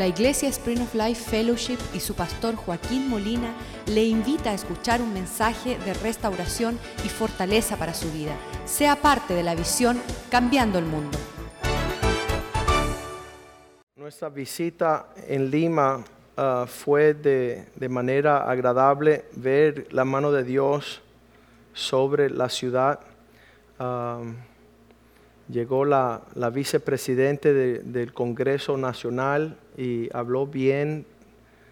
La Iglesia Spring of Life Fellowship y su pastor Joaquín Molina le invita a escuchar un mensaje de restauración y fortaleza para su vida. Sea parte de la visión Cambiando el Mundo. Nuestra visita en Lima uh, fue de, manera agradable ver la mano de Dios sobre la ciudad. Um, llegó la, la vicepresidente de- del Congreso Nacional y habló bien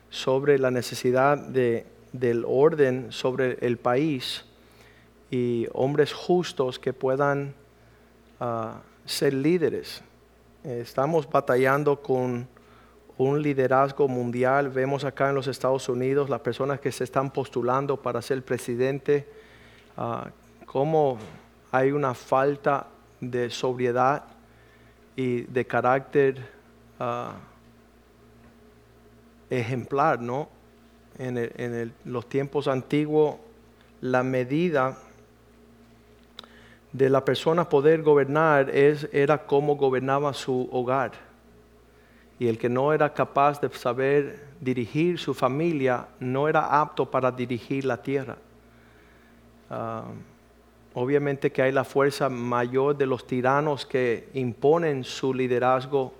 sobre la necesidad de, del orden sobre el país y hombres justos que puedan ah, ser líderes. Estamos batallando con un liderazgo mundial. Vemos acá en los Estados Unidos las personas que se están postulando para ser presidente, ah, cómo hay una falta de sobriedad y de carácter ah, ejemplar, ¿no? En, los tiempos antiguos, la medida de la persona poder gobernar es, era cómo gobernaba su hogar. Y el que no era capaz de saber dirigir su familia no era apto para dirigir la tierra. Ah, obviamente que hay la fuerza mayor de los tiranos que imponen su liderazgo.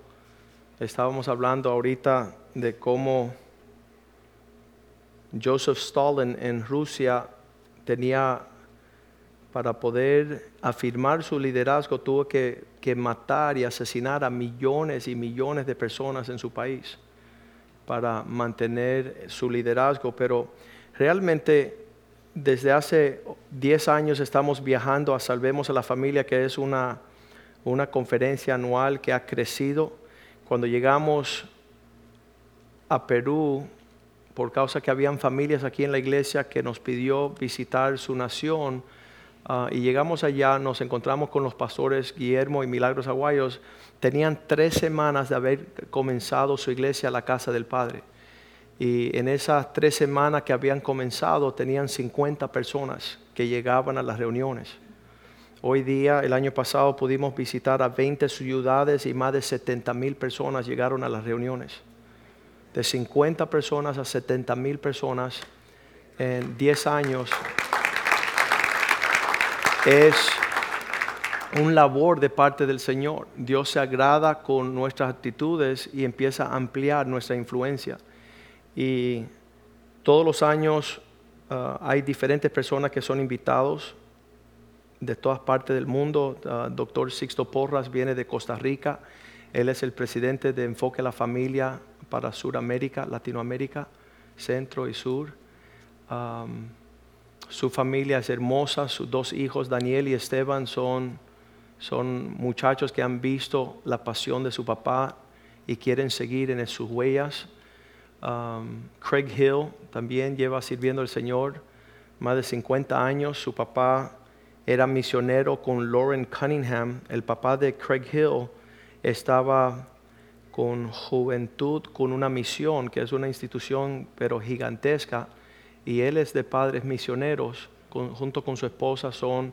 Estábamos hablando ahorita de cómo Joseph Stalin en Rusia tenía, para poder afirmar su liderazgo, tuvo que, que matar y asesinar a millones y millones de personas en su país para mantener su liderazgo. Pero realmente desde hace 10 años estamos viajando a Salvemos a la Familia, que es una, una conferencia anual que ha crecido. Cuando llegamos a Perú, por causa que habían familias aquí en la iglesia que nos pidió visitar su nación, ah, y llegamos allá, nos encontramos con los pastores Guillermo y Milagros Aguayos, tenían tres semanas de haber comenzado su iglesia, la casa del Padre. Y en esas tres semanas que habían comenzado, tenían 50 personas que llegaban a las reuniones. Hoy día, el año pasado, pudimos visitar a 20 ciudades y más de 70 mil personas llegaron a las reuniones. De 50 personas a 70 mil personas en 10 años es un labor de parte del Señor. Dios se agrada con nuestras actitudes y empieza a ampliar nuestra influencia. Y todos los años ah, hay diferentes personas que son invitados de todas partes del mundo. Ah, Doctor Sixto Porras viene de Costa Rica. Él es el presidente de Enfoque a la Familia para Suramérica, Latinoamérica, Centro y Sur. Su familia es hermosa. Sus dos hijos, Daniel y Esteban, son, son muchachos que han visto la pasión de su papá y quieren seguir en sus huellas. Craig Hill también lleva sirviendo al Señor más de 50 años. Su papá era misionero con Lauren Cunningham. El papá de Craig Hill estaba con Juventud con una misión, que es una institución pero gigantesca, y él es de padres misioneros, junto con su esposa son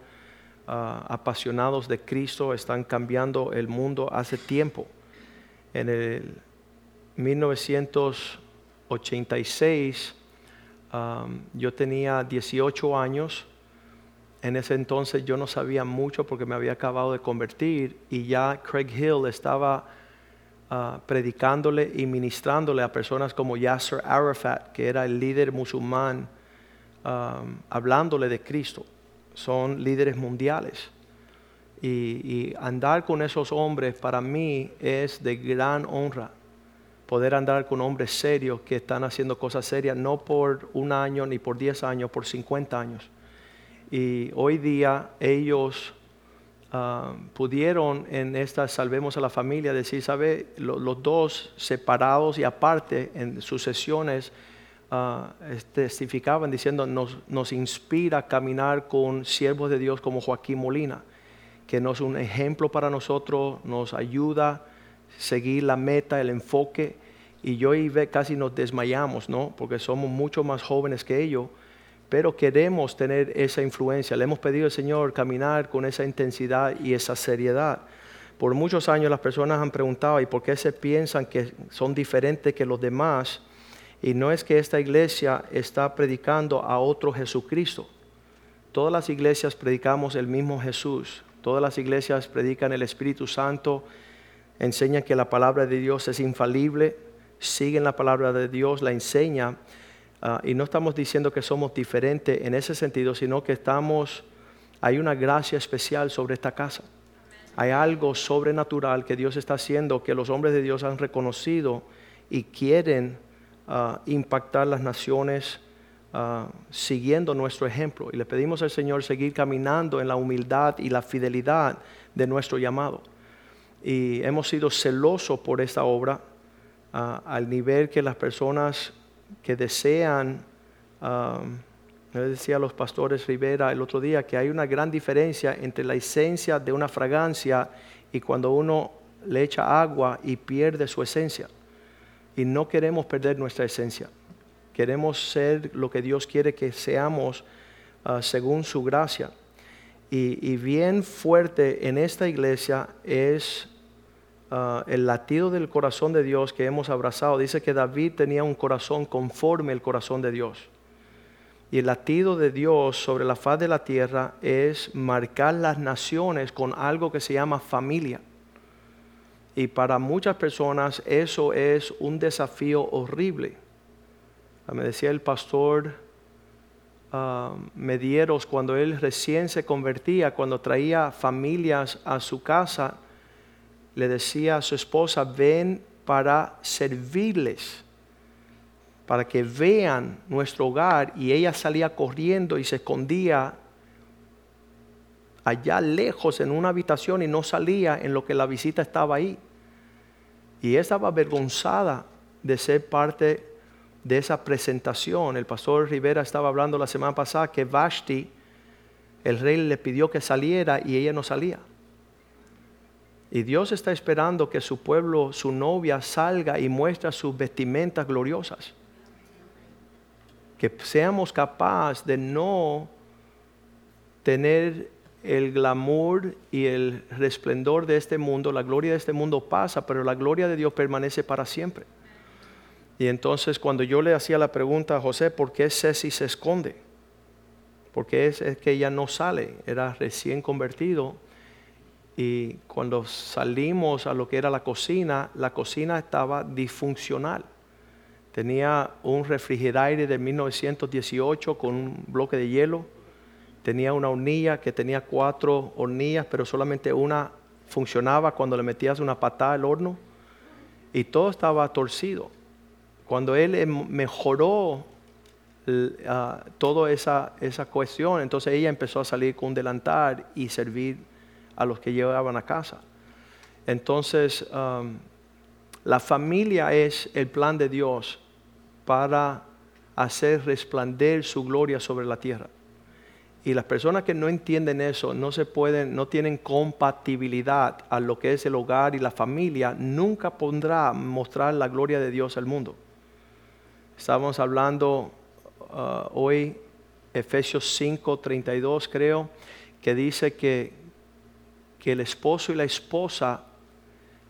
ah, apasionados de Cristo, están cambiando el mundo hace tiempo. En el 1986 um, yo tenía 18 años. En ese entonces yo no sabía mucho porque me había acabado de convertir y ya Craig Hill estaba ah, predicándole y ministrándole a personas como Yasser Arafat, que era el líder musulmán, hablándole de Cristo. Son líderes mundiales. Y, y andar con esos hombres para mí es de gran honra. Poder andar con hombres serios que están haciendo cosas serias, no por un año ni por 10 años, por 50 años. Y hoy día ellos ah, pudieron en esta Salvemos a la Familia decir, ¿sabe? Lo- los dos separados y aparte en sus sesiones ah, testificaban diciendo, nos, nos inspira caminar con siervos de Dios como Joaquín Molina, que nos es un ejemplo para nosotros, nos ayuda a seguir la meta, el enfoque. Y yo y Ve casi nos desmayamos, ¿no? Porque somos mucho más jóvenes que ellos pero queremos tener esa influencia. Le hemos pedido al Señor caminar con esa intensidad y esa seriedad. Por muchos años las personas han preguntado, ¿y por qué se piensan que son diferentes que los demás? Y no es que esta iglesia está predicando a otro Jesucristo. Todas las iglesias predicamos el mismo Jesús. Todas las iglesias predican el Espíritu Santo, enseñan que la palabra de Dios es infalible, siguen la palabra de Dios, la enseñan. Ah, y no estamos diciendo que somos diferentes en ese sentido, sino que estamos, hay una gracia especial sobre esta casa. Hay algo sobrenatural que Dios está haciendo, que los hombres de Dios han reconocido y quieren ah, impactar las naciones ah, siguiendo nuestro ejemplo. Y le pedimos al Señor seguir caminando en la humildad y la fidelidad de nuestro llamado. Y hemos sido celosos por esta obra al nivel que las personas que desean, um, decía a los pastores Rivera el otro día que hay una gran diferencia entre la esencia de una fragancia y cuando uno le echa agua y pierde su esencia. Y no queremos perder nuestra esencia. Queremos ser lo que Dios quiere que seamos uh, según su gracia. y, bien fuerte en esta iglesia es Ah, el latido del corazón de Dios que hemos abrazado. Dice que David tenía un corazón conforme al corazón de Dios. Y el latido de Dios sobre la faz de la tierra es marcar las naciones con algo que se llama familia. Y para muchas personas eso es un desafío horrible. Ah, me decía el pastor uh, Medieros cuando él recién se convertía, cuando traía familias a su casa, le decía a su esposa, ven para servirles, para que vean nuestro hogar. Y ella salía corriendo y se escondía allá lejos en una habitación y no salía en lo que la visita estaba ahí. Y ella estaba avergonzada de ser parte de esa presentación. El pastor Rivera estaba hablando la semana pasada que Vashti, el rey le pidió que saliera y ella no salía. Y Dios está esperando que su pueblo, su novia, salga y muestre sus vestimentas gloriosas. Que seamos capaces de no tener el glamour y el resplendor de este mundo. La gloria de este mundo pasa, pero la gloria de Dios permanece para siempre. Y entonces cuando yo le hacía la pregunta a José, ¿por qué Ceci se esconde? Porque es, es que ella no sale, era recién convertido y cuando salimos a lo que era la cocina, la cocina estaba disfuncional. Tenía un refrigerador de 1918 con un bloque de hielo. Tenía una hornilla que tenía cuatro hornillas, pero solamente una funcionaba cuando le metías una patada al horno. Y todo estaba torcido. Cuando él em, mejoró uh, toda esa, esa cuestión, entonces ella empezó a salir con un delantal y servir a los que llevaban a casa. Entonces, um, la familia es el plan de Dios para hacer resplandecer su gloria sobre la tierra. Y las personas que no entienden eso, no se pueden, no tienen compatibilidad a lo que es el hogar y la familia, nunca pondrá mostrar la gloria de Dios al mundo. Estamos hablando uh, hoy, Efesios 5, 32 creo, que dice que que el esposo y la esposa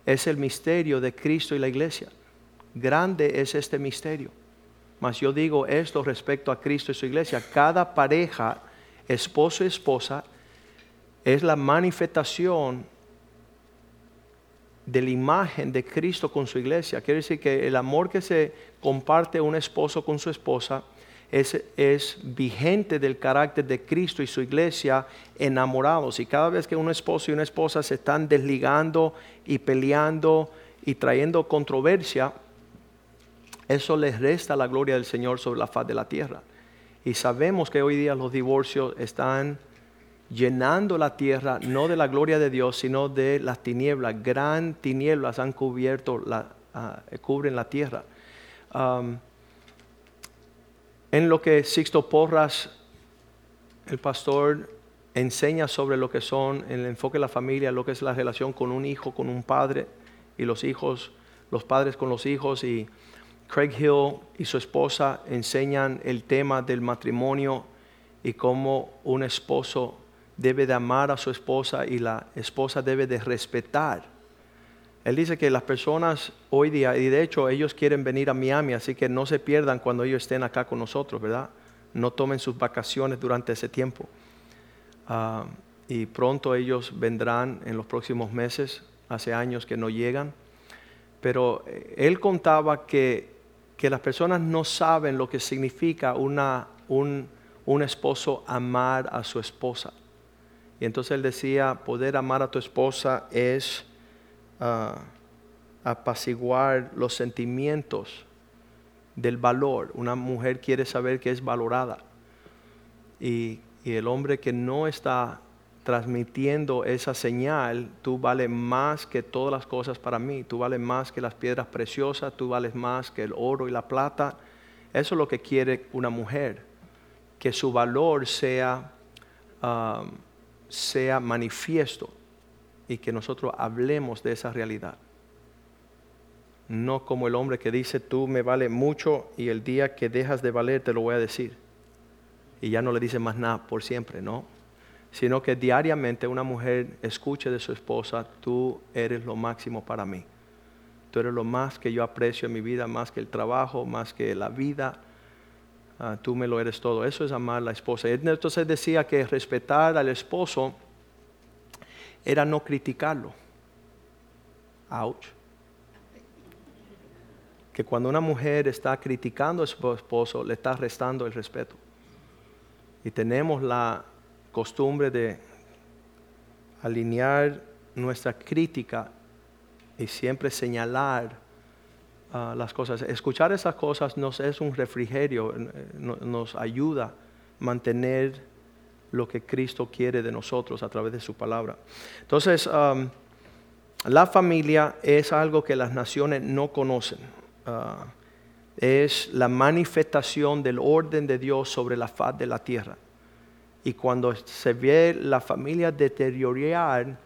es el misterio de Cristo y la iglesia. Grande es este misterio. Mas yo digo esto respecto a Cristo y su iglesia. Cada pareja, esposo y esposa, es la manifestación de la imagen de Cristo con su iglesia. Quiere decir que el amor que se comparte un esposo con su esposa es, vigente del carácter de Cristo y su iglesia enamorados. Y cada vez que un esposo y una esposa se están desligando y peleando y trayendo controversia, eso les resta la gloria del Señor sobre la faz de la tierra. Y sabemos que hoy día los divorcios están llenando la tierra, no de la gloria de Dios, sino de las tinieblas. Gran tinieblas han cubierto la, ah, cubren la tierra. Um, en lo que Sixto Porras, el pastor, enseña sobre lo que son el enfoque de la familia, lo que es la relación con un hijo, con un padre y los hijos, los padres con los hijos y Craig Hill y su esposa enseñan el tema del matrimonio y cómo un esposo debe de amar a su esposa y la esposa debe de respetar. Él dice que las personas hoy día, y de hecho ellos quieren venir a Miami, así que no se pierdan cuando ellos estén acá con nosotros, ¿verdad? No tomen sus vacaciones durante ese tiempo. Ah, y pronto ellos vendrán en los próximos meses, hace años que no llegan. Pero eh, él contaba que, que las personas no saben lo que significa una, un, un esposo amar a su esposa. Y entonces él decía, poder amar a tu esposa es ah, apaciguar los sentimientos del valor. Una mujer quiere saber que es valorada. Y, y el hombre que no está transmitiendo esa señal, tú vales más que todas las cosas para mí, tú vales más que las piedras preciosas, tú vales más que el oro y la plata. Eso es lo que quiere una mujer, que su valor sea um, sea manifiesto y que nosotros hablemos de esa realidad. No como el hombre que dice, tú me vale mucho y el día que dejas de valer te lo voy a decir. Y ya no le dice más nada por siempre, ¿no? Sino que diariamente una mujer escuche de su esposa, tú eres lo máximo para mí. Tú eres lo más que yo aprecio en mi vida, más que el trabajo, más que la vida Ah, tú me lo eres todo. Eso es amar a la esposa. Entonces decía que respetar al esposo era no criticarlo. Ouch. Que cuando una mujer está criticando a su esposo, le está restando el respeto. Y tenemos la costumbre de alinear nuestra crítica y siempre señalar las cosas. Escuchar esas cosas nos es un refrigerio, eh, nos ayuda a mantener lo que Cristo quiere de nosotros a través de su palabra. Entonces, la familia es algo que las naciones no conocen. Ah, es la manifestación del orden de Dios sobre la faz de la tierra. Y cuando se ve la familia deteriorar,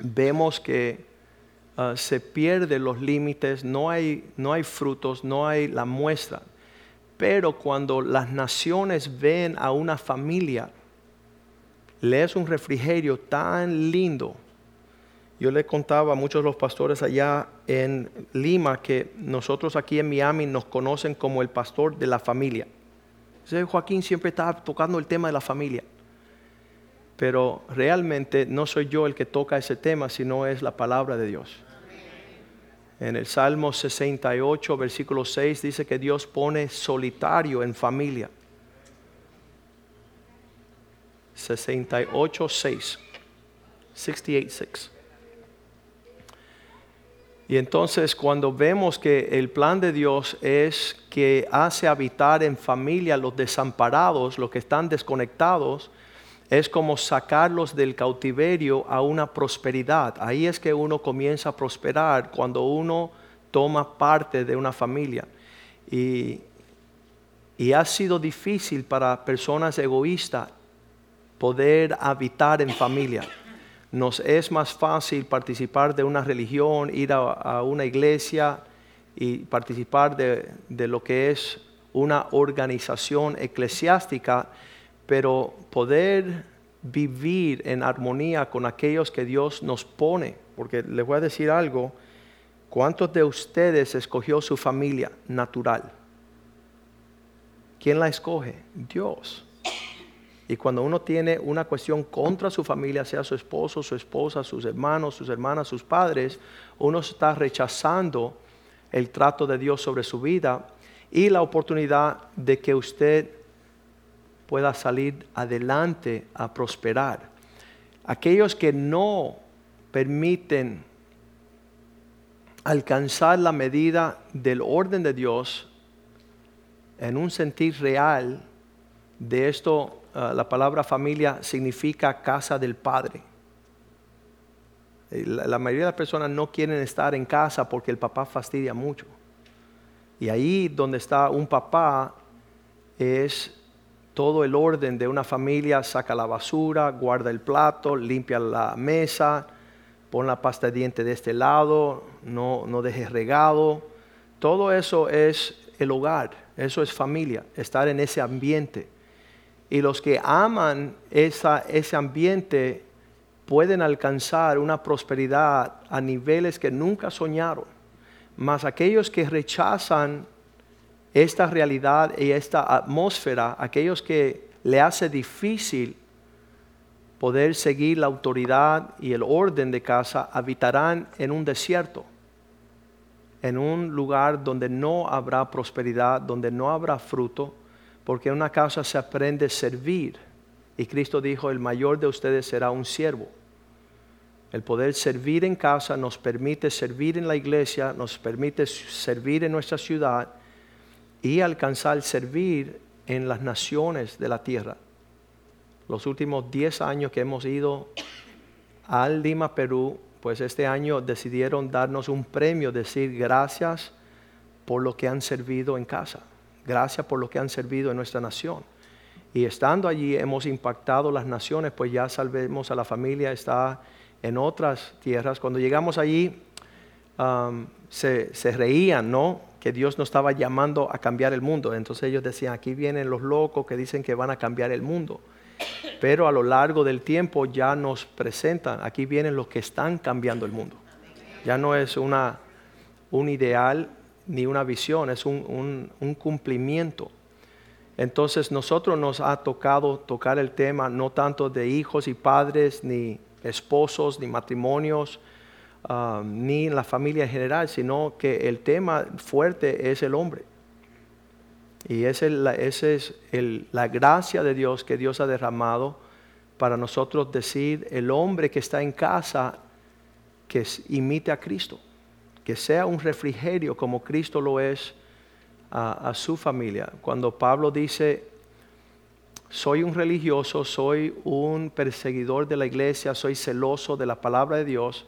vemos que Ah, se pierden los límites, no hay, no hay frutos, no hay la muestra. Pero cuando las naciones ven a una familia, le es un refrigerio tan lindo. Yo le contaba a muchos de los pastores allá en Lima que nosotros aquí en Miami nos conocen como el pastor de la familia. Joaquín siempre está tocando el tema de la familia. Pero realmente no soy yo el que toca ese tema, sino es la palabra de Dios. En el Salmo 68, versículo 6 dice que Dios pone solitario en familia. 68, 6. 68, 6. Y entonces cuando vemos que el plan de Dios es que hace habitar en familia los desamparados, los que están desconectados, es como sacarlos del cautiverio a una prosperidad. Ahí es que uno comienza a prosperar cuando uno toma parte de una familia. Y, ha sido difícil para personas egoístas poder habitar en familia. Nos es más fácil participar de una religión, ir a, una iglesia y participar de, de lo que es una organización eclesiástica pero poder vivir en armonía con aquellos que Dios nos pone, porque les voy a decir algo, ¿cuántos de ustedes escogió su familia natural? ¿Quién la escoge? Dios. Y cuando uno tiene una cuestión contra su familia, sea su esposo, su esposa, sus hermanos, sus hermanas, sus padres, uno está rechazando el trato de Dios sobre su vida y la oportunidad de que usted pueda salir adelante a prosperar. Aquellos que no permiten alcanzar la medida del orden de Dios en un sentir real, de esto ah, la palabra familia significa casa del Padre. La, la mayoría de las personas no quieren estar en casa porque el papá fastidia mucho. Y ahí donde está un papá es todo el orden de una familia, saca la basura, guarda el plato, limpia la mesa, pon la pasta de diente de este lado, no, no dejes regado. Todo eso es el hogar, eso es familia, estar en ese ambiente. Y los que aman esa, ese ambiente pueden alcanzar una prosperidad a niveles que nunca soñaron. Mas aquellos que rechazan esta realidad y esta atmósfera, aquellos que le hace difícil poder seguir la autoridad y el orden de casa, habitarán en un desierto, en un lugar donde no habrá prosperidad, donde no habrá fruto, porque en una casa se aprende a servir. Y Cristo dijo, el mayor de ustedes será un siervo. El poder servir en casa nos permite servir en la iglesia, nos permite servir en nuestra ciudad y alcanzar servir en las naciones de la tierra. Los últimos 10 años que hemos ido al Lima, Perú, pues este año decidieron darnos un premio, decir gracias por lo que han servido en casa, gracias por lo que han servido en nuestra nación. Y estando allí hemos impactado las naciones, pues ya salvemos a la familia, está en otras tierras. Cuando llegamos allí se, se reían, ¿no? Que Dios nos estaba llamando a cambiar el mundo. Entonces ellos decían, aquí vienen los locos que dicen que van a cambiar el mundo. Pero a lo largo del tiempo ya nos presentan, aquí vienen los que están cambiando el mundo. Ya no es una, un ideal ni una visión, es un, un cumplimiento. Entonces nosotros nos ha tocado tocar el tema no tanto de hijos y padres, ni esposos, ni matrimonios, Um, ni en la familia en general, sino que el tema fuerte es el hombre. Y esa es, la gracia de Dios que Dios ha derramado para nosotros decir, el hombre que está en casa, que imite a Cristo, que sea un refrigerio como Cristo lo es a su familia. Cuando Pablo dice, soy un religioso, soy un perseguidor de la iglesia, soy celoso de la palabra de Dios,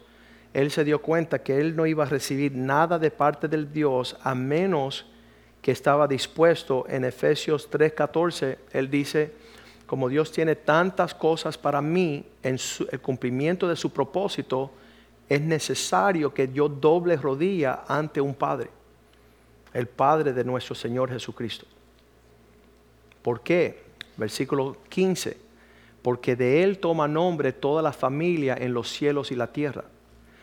él se dio cuenta que él no iba a recibir nada de parte del Dios a menos que estaba dispuesto. En Efesios 3:14, él dice, como Dios tiene tantas cosas para mí en el cumplimiento de su propósito, es necesario que yo doble rodilla ante un Padre, el Padre de nuestro Señor Jesucristo. ¿Por qué? Versículo 15, porque de Él toma nombre toda la familia en los cielos y la tierra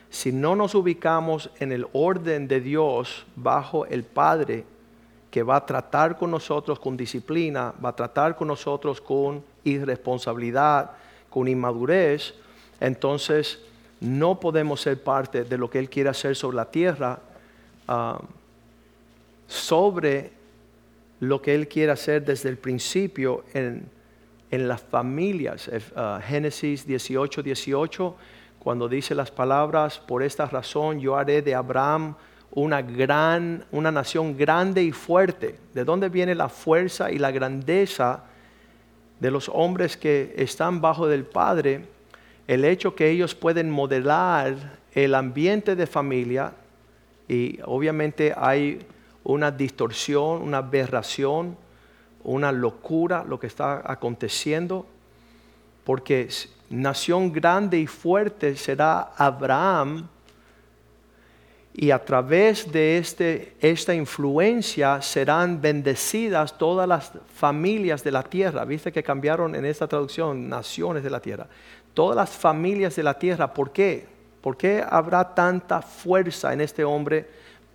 si no nos ubicamos en el orden de Dios bajo el Padre, que va a tratar con nosotros con disciplina, va a tratar con nosotros con irresponsabilidad, con inmadurez, entonces no podemos ser parte de lo que Él quiere hacer sobre la tierra, ah, sobre lo que Él quiere hacer desde el principio en, las familias. Uh, Génesis 18, 18 cuando dice las palabras, por esta razón yo haré de Abraham una gran, una nación grande y fuerte. ¿De dónde viene la fuerza y la grandeza de los hombres que están bajo del Padre? El hecho que ellos pueden modelar el ambiente de familia y obviamente hay una distorsión, una aberración, una locura lo que está aconteciendo, porque nación grande y fuerte será Abraham. Y a través de este, esta influencia serán bendecidas todas las familias de la tierra. Viste que cambiaron en esta traducción naciones de la tierra. Todas las familias de la tierra. ¿Por qué? ¿Por qué habrá tanta fuerza en este hombre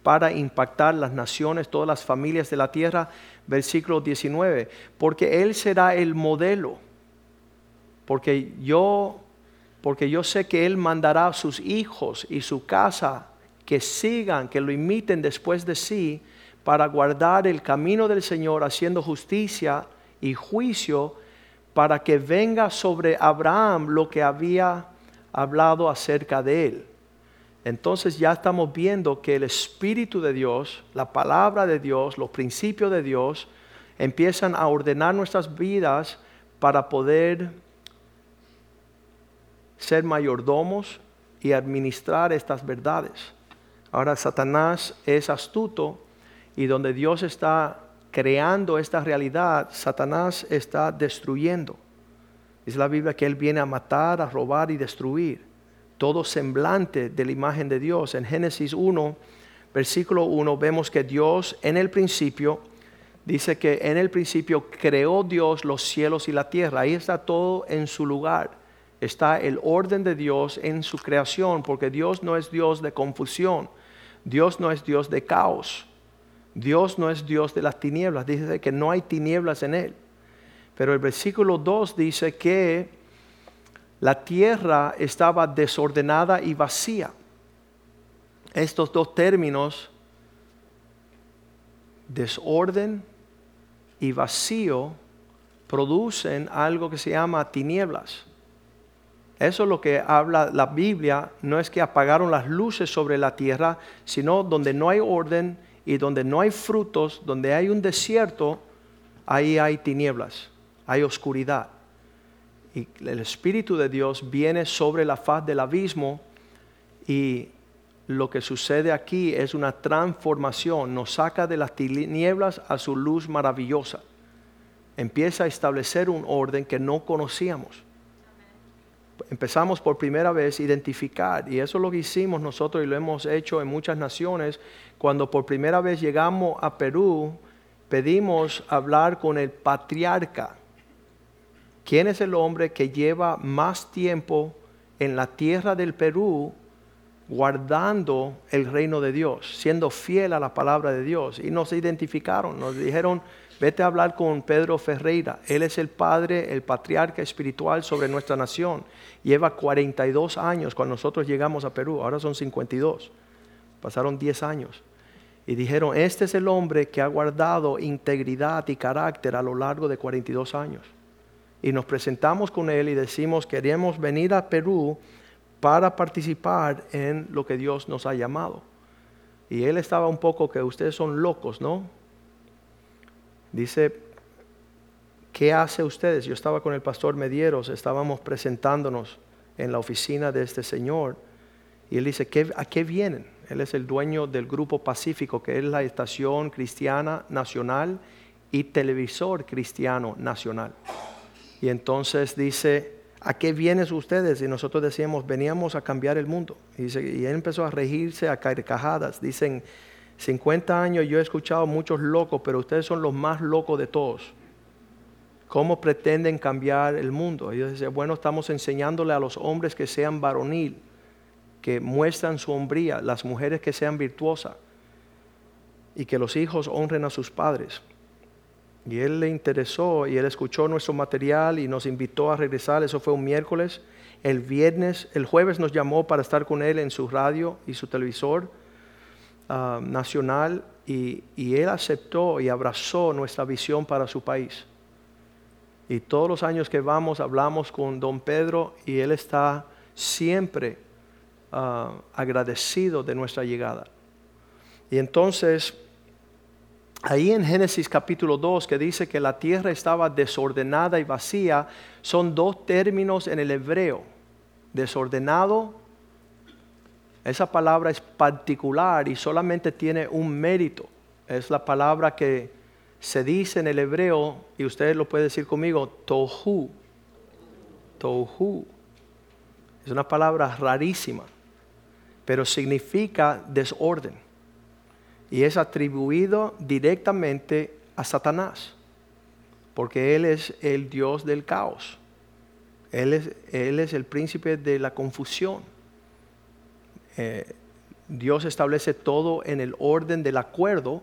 para impactar las naciones, todas las familias de la tierra? Versículo 19. Porque Él será el modelo porque yo, porque yo sé que Él mandará a sus hijos y su casa que sigan, que lo imiten después de sí, para guardar el camino del Señor, haciendo justicia y juicio, para que venga sobre Abraham lo que había hablado acerca de él. Entonces ya estamos viendo que el Espíritu de Dios, la palabra de Dios, los principios de Dios, empiezan a ordenar nuestras vidas para poder ser mayordomos y administrar estas verdades. Ahora Satanás es astuto y donde Dios está creando esta realidad, Satanás está destruyendo. Es la Biblia que Él viene a matar, a robar y destruir. Todo semblante de la imagen de Dios. En Génesis 1, versículo 1, vemos que Dios en el principio dice que en el principio creó Dios los cielos y la tierra. Ahí está todo en su lugar. Está el orden de Dios en su creación, porque Dios no es Dios de confusión. Dios no es Dios de caos. Dios no es Dios de las tinieblas. Dice que no hay tinieblas en Él. Pero el versículo 2 dice que la tierra estaba desordenada y vacía. Estos dos términos, desorden y vacío, producen algo que se llama tinieblas. Eso es lo que habla la Biblia, no es que apagaron las luces sobre la tierra, sino donde no hay orden y donde no hay frutos, donde hay un desierto, ahí hay tinieblas, hay oscuridad. Y el Espíritu de Dios viene sobre la faz del abismo y lo que sucede aquí es una transformación, nos saca de las tinieblas a su luz maravillosa. Empieza a establecer un orden que no conocíamos. Empezamos por primera vez a identificar, y eso es lo que hicimos nosotros y lo hemos hecho en muchas naciones, cuando por primera vez llegamos a Perú, pedimos hablar con el patriarca. ¿Quién es el hombre que lleva más tiempo en la tierra del Perú guardando el reino de Dios, siendo fiel a la palabra de Dios. Y nos identificaron, nos dijeron, vete a hablar con Pedro Ferreira. Él es el padre, el patriarca espiritual sobre nuestra nación. Lleva 42 años cuando nosotros llegamos a Perú, ahora son 52. Pasaron 10 años. Y dijeron, este es el hombre que ha guardado integridad y carácter a lo largo de 42 años. Y nos presentamos con él y decimos, queremos venir a Perú para participar en lo que Dios nos ha llamado. Y él estaba un poco que ustedes son locos, ¿no? Dice, ¿qué hace ustedes? Yo estaba con el pastor Medieros, estábamos presentándonos en la oficina de este señor. Y él dice, ¿a qué vienen? Él es el dueño del Grupo Pacífico, que es la estación cristiana nacional y televisor cristiano nacional. Y entonces dice, ¿a qué vienes ustedes? Y nosotros decíamos, veníamos a cambiar el mundo. Y, él empezó a regirse a carcajadas. Dicen, 50 años yo he escuchado muchos locos, pero ustedes son los más locos de todos. ¿Cómo pretenden cambiar el mundo? Yo decía, bueno, estamos enseñándole a los hombres que sean varonil, que muestran su hombría, las mujeres que sean virtuosas y que los hijos honren a sus padres. Y él le interesó y él escuchó nuestro material y nos invitó a regresar. Eso fue un miércoles. El viernes, el jueves nos llamó para estar con él en su radio y su televisor ah, nacional y, él aceptó y abrazó nuestra visión para su país. Y todos los años que vamos hablamos con don Pedro y él está siempre ah, agradecido de nuestra llegada. Y entonces Ahí en Génesis capítulo 2 que dice que la tierra estaba desordenada y vacía, son dos términos en el hebreo. Desordenado, esa palabra es particular y solamente tiene un mérito. Es la palabra que se dice en el hebreo, y usted lo puede decir conmigo, tohu. Tohu. Es una palabra rarísima, pero significa desorden y es atribuido directamente a Satanás, porque Él es el Dios del caos. Él es, él es el príncipe de la confusión. Eh, Dios establece todo en el orden del acuerdo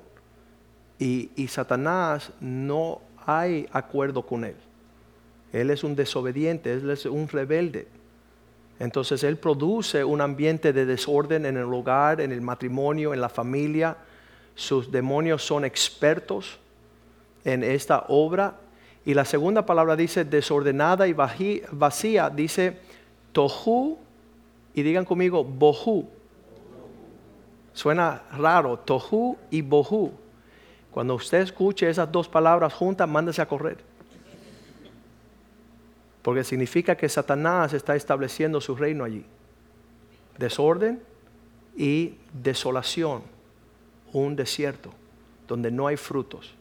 y, Satanás no hay acuerdo con él. Él es un desobediente, él es un rebelde. Entonces él produce un ambiente de desorden en el hogar, en el matrimonio, en la familia, sus demonios son expertos en esta obra. Y la segunda palabra dice desordenada y vacía, dice tohu, y digan conmigo bohu. Suena raro, tohu y bohu. Cuando usted escuche esas dos palabras juntas, mándese a correr. Porque significa que Satanás está estableciendo su reino allí. Desorden y desolación un desierto donde no hay frutos.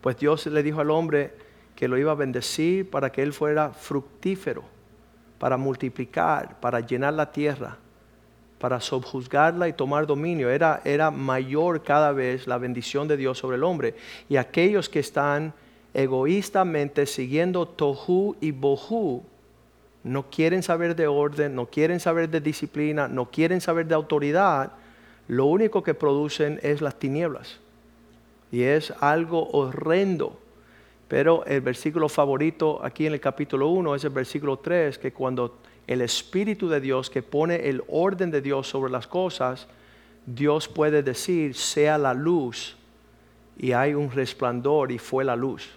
Pues Dios le dijo al hombre que lo iba a bendecir para que él fuera fructífero, para multiplicar, para llenar la tierra. para subjuzgarla y tomar dominio. Era, era mayor cada vez la bendición de Dios sobre el hombre. Y aquellos que están egoístamente siguiendo tohu y bohu, no quieren saber de orden, no quieren saber de disciplina, no quieren saber de autoridad, lo único que producen es las tinieblas. Y es algo horrendo. Pero el versículo favorito aquí en el capítulo 1 es el versículo 3, que cuando el Espíritu de Dios, que pone el orden de Dios sobre las cosas, Dios puede decir, sea la luz, y hay un resplandor y fue la luz.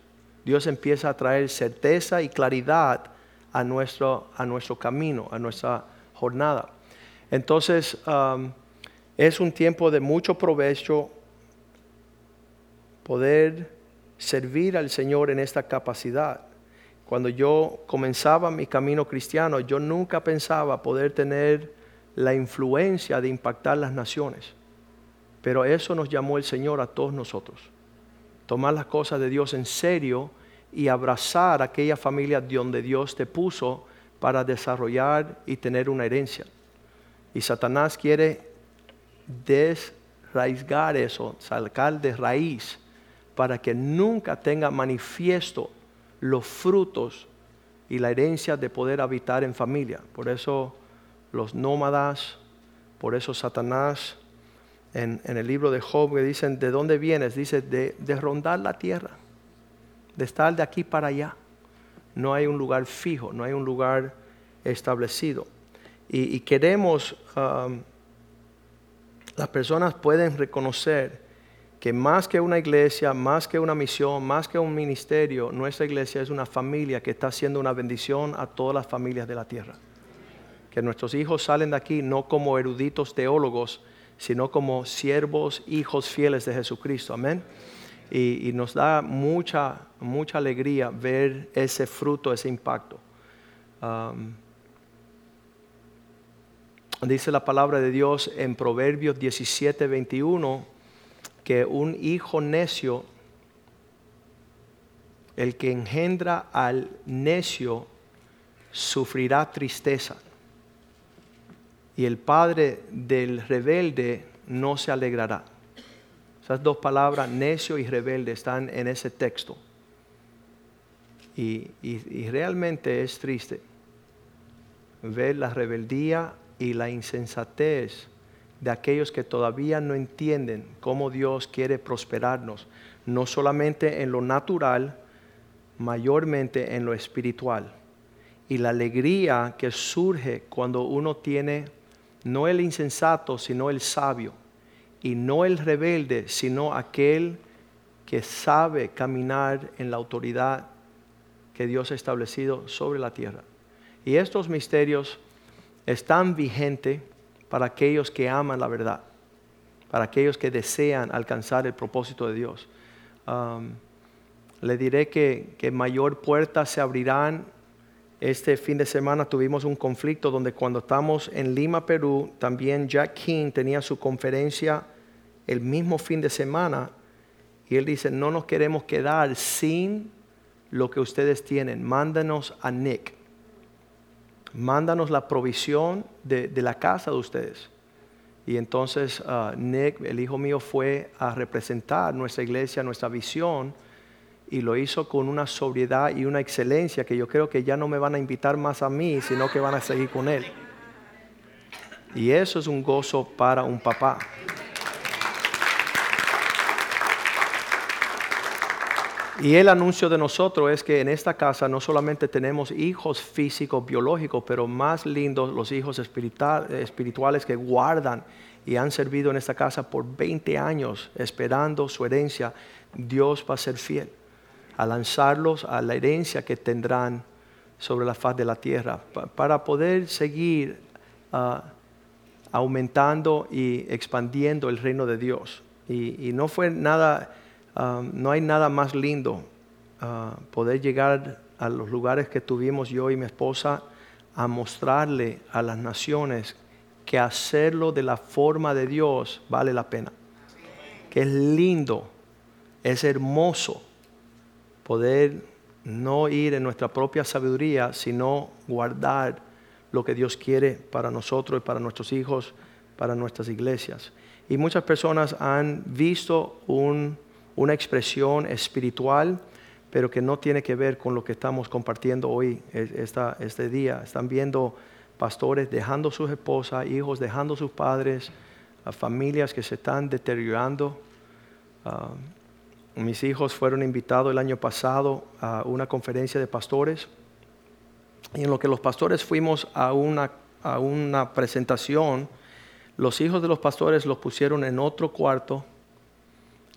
Dios empieza a traer certeza y claridad a nuestro, a nuestro camino, a nuestra jornada. Entonces, um, es un tiempo de mucho provecho poder servir al Señor en esta capacidad. Cuando yo comenzaba mi camino cristiano, yo nunca pensaba poder tener la influencia de impactar las naciones. Pero eso nos llamó el Señor a todos nosotros. Tomar las cosas de Dios en serio y abrazar aquella familia donde Dios te puso para desarrollar y tener una herencia. Y Satanás quiere desraizgar eso, sacar de raíz para que nunca tenga manifiesto los frutos y la herencia de poder habitar en familia. Por eso los nómadas, por eso Satanás en, el libro de Job que dicen, ¿de dónde vienes? Dice, de, rondar la tierra, de estar de aquí para allá. No hay un lugar fijo, no hay un lugar establecido. Y, queremos, um, las personas pueden reconocer que más que una iglesia, más que una misión, más que un ministerio, nuestra iglesia es una familia que está haciendo una bendición a todas las familias de la tierra. Que nuestros hijos salen de aquí no como eruditos teólogos, sino como siervos, hijos fieles de Jesucristo. Amén. Y, nos da mucha, mucha alegría ver ese fruto, ese impacto. Dice la palabra de Dios en Proverbios 17, 21 que un hijo necio, el que engendra al necio, sufrirá tristeza. Y el padre del rebelde no se alegrará. Esas dos palabras, necio y rebelde, están en ese texto. Y, y realmente es triste ver la rebeldía y la insensatez de aquellos que todavía no entienden cómo Dios quiere prosperarnos, no solamente en lo natural, mayormente en lo espiritual. Y la alegría que surge cuando uno tiene no el insensato, sino el sabio, y no el rebelde, sino aquel que sabe caminar en la autoridad que Dios ha establecido sobre la tierra. Y estos misterios están vigentes para aquellos que aman la verdad, para aquellos que desean alcanzar el propósito de Dios. Um, le diré que, que mayor puertas se abrirán. Este fin de semana tuvimos un conflicto donde cuando estamos en Lima, Perú, también Jack King tenía su conferencia el mismo fin de semana y él dice, no nos queremos quedar sin lo que ustedes tienen, mándanos a Nick mándanos la provisión de, la casa de ustedes. Y entonces uh, Nick, el hijo mío, fue a representar nuestra iglesia, nuestra visión, y lo hizo con una sobriedad y una excelencia que yo creo que ya no me van a invitar más a mí, sino que van a seguir con él. Y eso es un gozo para un papá. Y el anuncio de nosotros es que en esta casa no solamente tenemos hijos físicos, biológicos, pero más lindos los hijos espirituales que guardan y han servido en esta casa por 20 años esperando su herencia. Dios va a ser fiel a lanzarlos a la herencia que tendrán sobre la faz de la tierra para poder seguir ah, aumentando y expandiendo el reino de Dios. y no fue nada no hay nada más lindo ah, poder llegar a los lugares que tuvimos yo y mi esposa a mostrarle a las naciones que hacerlo de la forma de Dios vale la pena. Que es lindo, es hermoso poder no ir en nuestra propia sabiduría, sino guardar lo que Dios quiere para nosotros y para nuestros hijos para nuestras iglesias. Y muchas personas han visto una expresión espiritual, pero que no tiene que ver con lo que estamos compartiendo hoy, este día. Están viendo pastores dejando sus esposas, hijos dejando sus padres, familias que se están deteriorando. Ah, mis hijos fueron invitados el año pasado a una conferencia de pastores y en lo que los pastores fuimos a una, a una presentación, los hijos de los pastores los pusieron en otro cuarto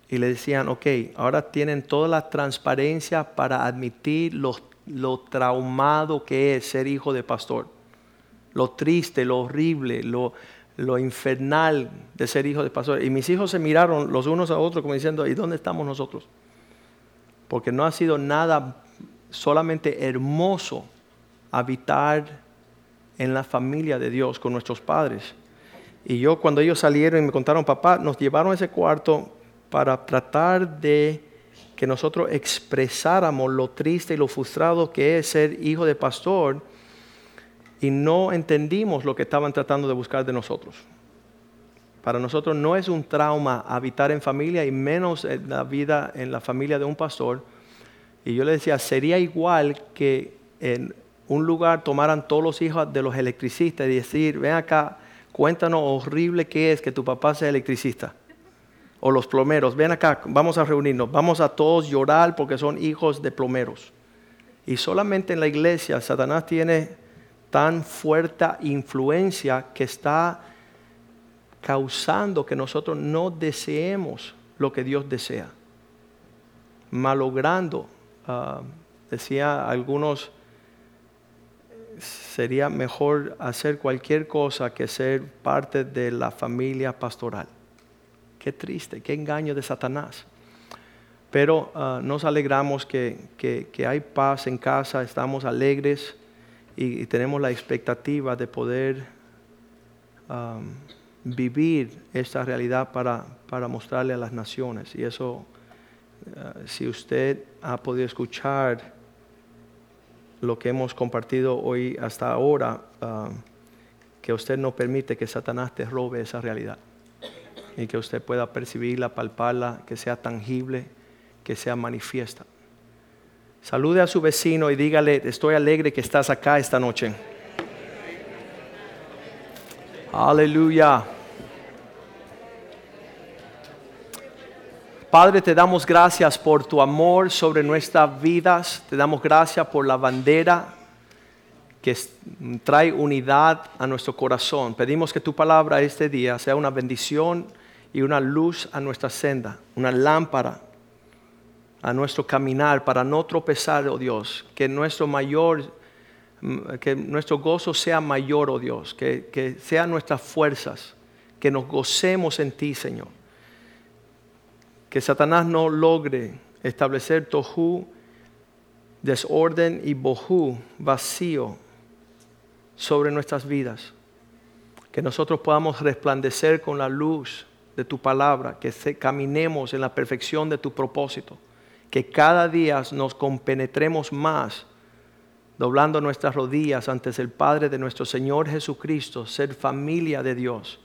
y le decían, ok, ahora tienen toda la transparencia para admitir lo, lo traumado que es ser hijo de pastor lo triste, lo horrible, lo, infernal de ser hijo de pastor. Y mis hijos se miraron los unos a otros como diciendo, ¿y dónde estamos nosotros? Porque no ha sido nada solamente hermoso habitar en la familia de Dios con nuestros padres. Y yo cuando ellos salieron y me contaron, papá, nos llevaron a ese cuarto para tratar de que nosotros expresáramos lo triste y lo frustrado que es ser hijo de pastor y no entendimos lo que estaban tratando de buscar de nosotros. Para nosotros no es un trauma habitar en familia y menos en la vida en la familia de un pastor. Y yo le decía, sería igual que en un lugar tomaran todos los hijos de los electricistas y decir, ven acá, cuéntanos horrible que es que tu papá sea electricista. O los plomeros, ven acá, vamos a reunirnos, vamos a todos llorar porque son hijos de plomeros. Y solamente en la iglesia Satanás tiene tan fuerte influencia que está causando que nosotros no deseemos lo que Dios desea. Malogrando, ah, decía algunos, sería mejor hacer cualquier cosa que ser parte de la familia pastoral. Qué triste, qué engaño de Satanás. Pero ah, nos alegramos que, que hay paz en casa, estamos alegres y, tenemos la expectativa de poder vivir esta realidad para, para, mostrarle a las naciones. Y eso, uh, si usted ha podido escuchar lo que hemos compartido hoy hasta ahora, um, que usted no permite que Satanás te robe esa realidad y que usted pueda percibirla, palparla, que sea tangible, que sea manifiesta. Salude a su vecino y dígale, estoy alegre que estás acá esta noche. Aleluya. Padre, te damos gracias por tu amor sobre nuestras vidas. Te damos gracias por la bandera que trae unidad a nuestro corazón. Pedimos que tu palabra este día sea una bendición y una luz a nuestra senda, una lámpara a nuestro caminar para no tropezar, oh Dios, que nuestro mayor, mm, que nuestro gozo sea mayor, oh Dios, que, que sean nuestras fuerzas, que nos gocemos en ti, Señor. Que Satanás no logre establecer tohu, desorden y bohu, vacío, sobre nuestras vidas. Que nosotros podamos resplandecer con la luz de tu palabra, que caminemos en la perfección de tu propósito que cada día nos compenetremos más, doblando nuestras rodillas ante el Padre de nuestro Señor Jesucristo, ser familia de Dios,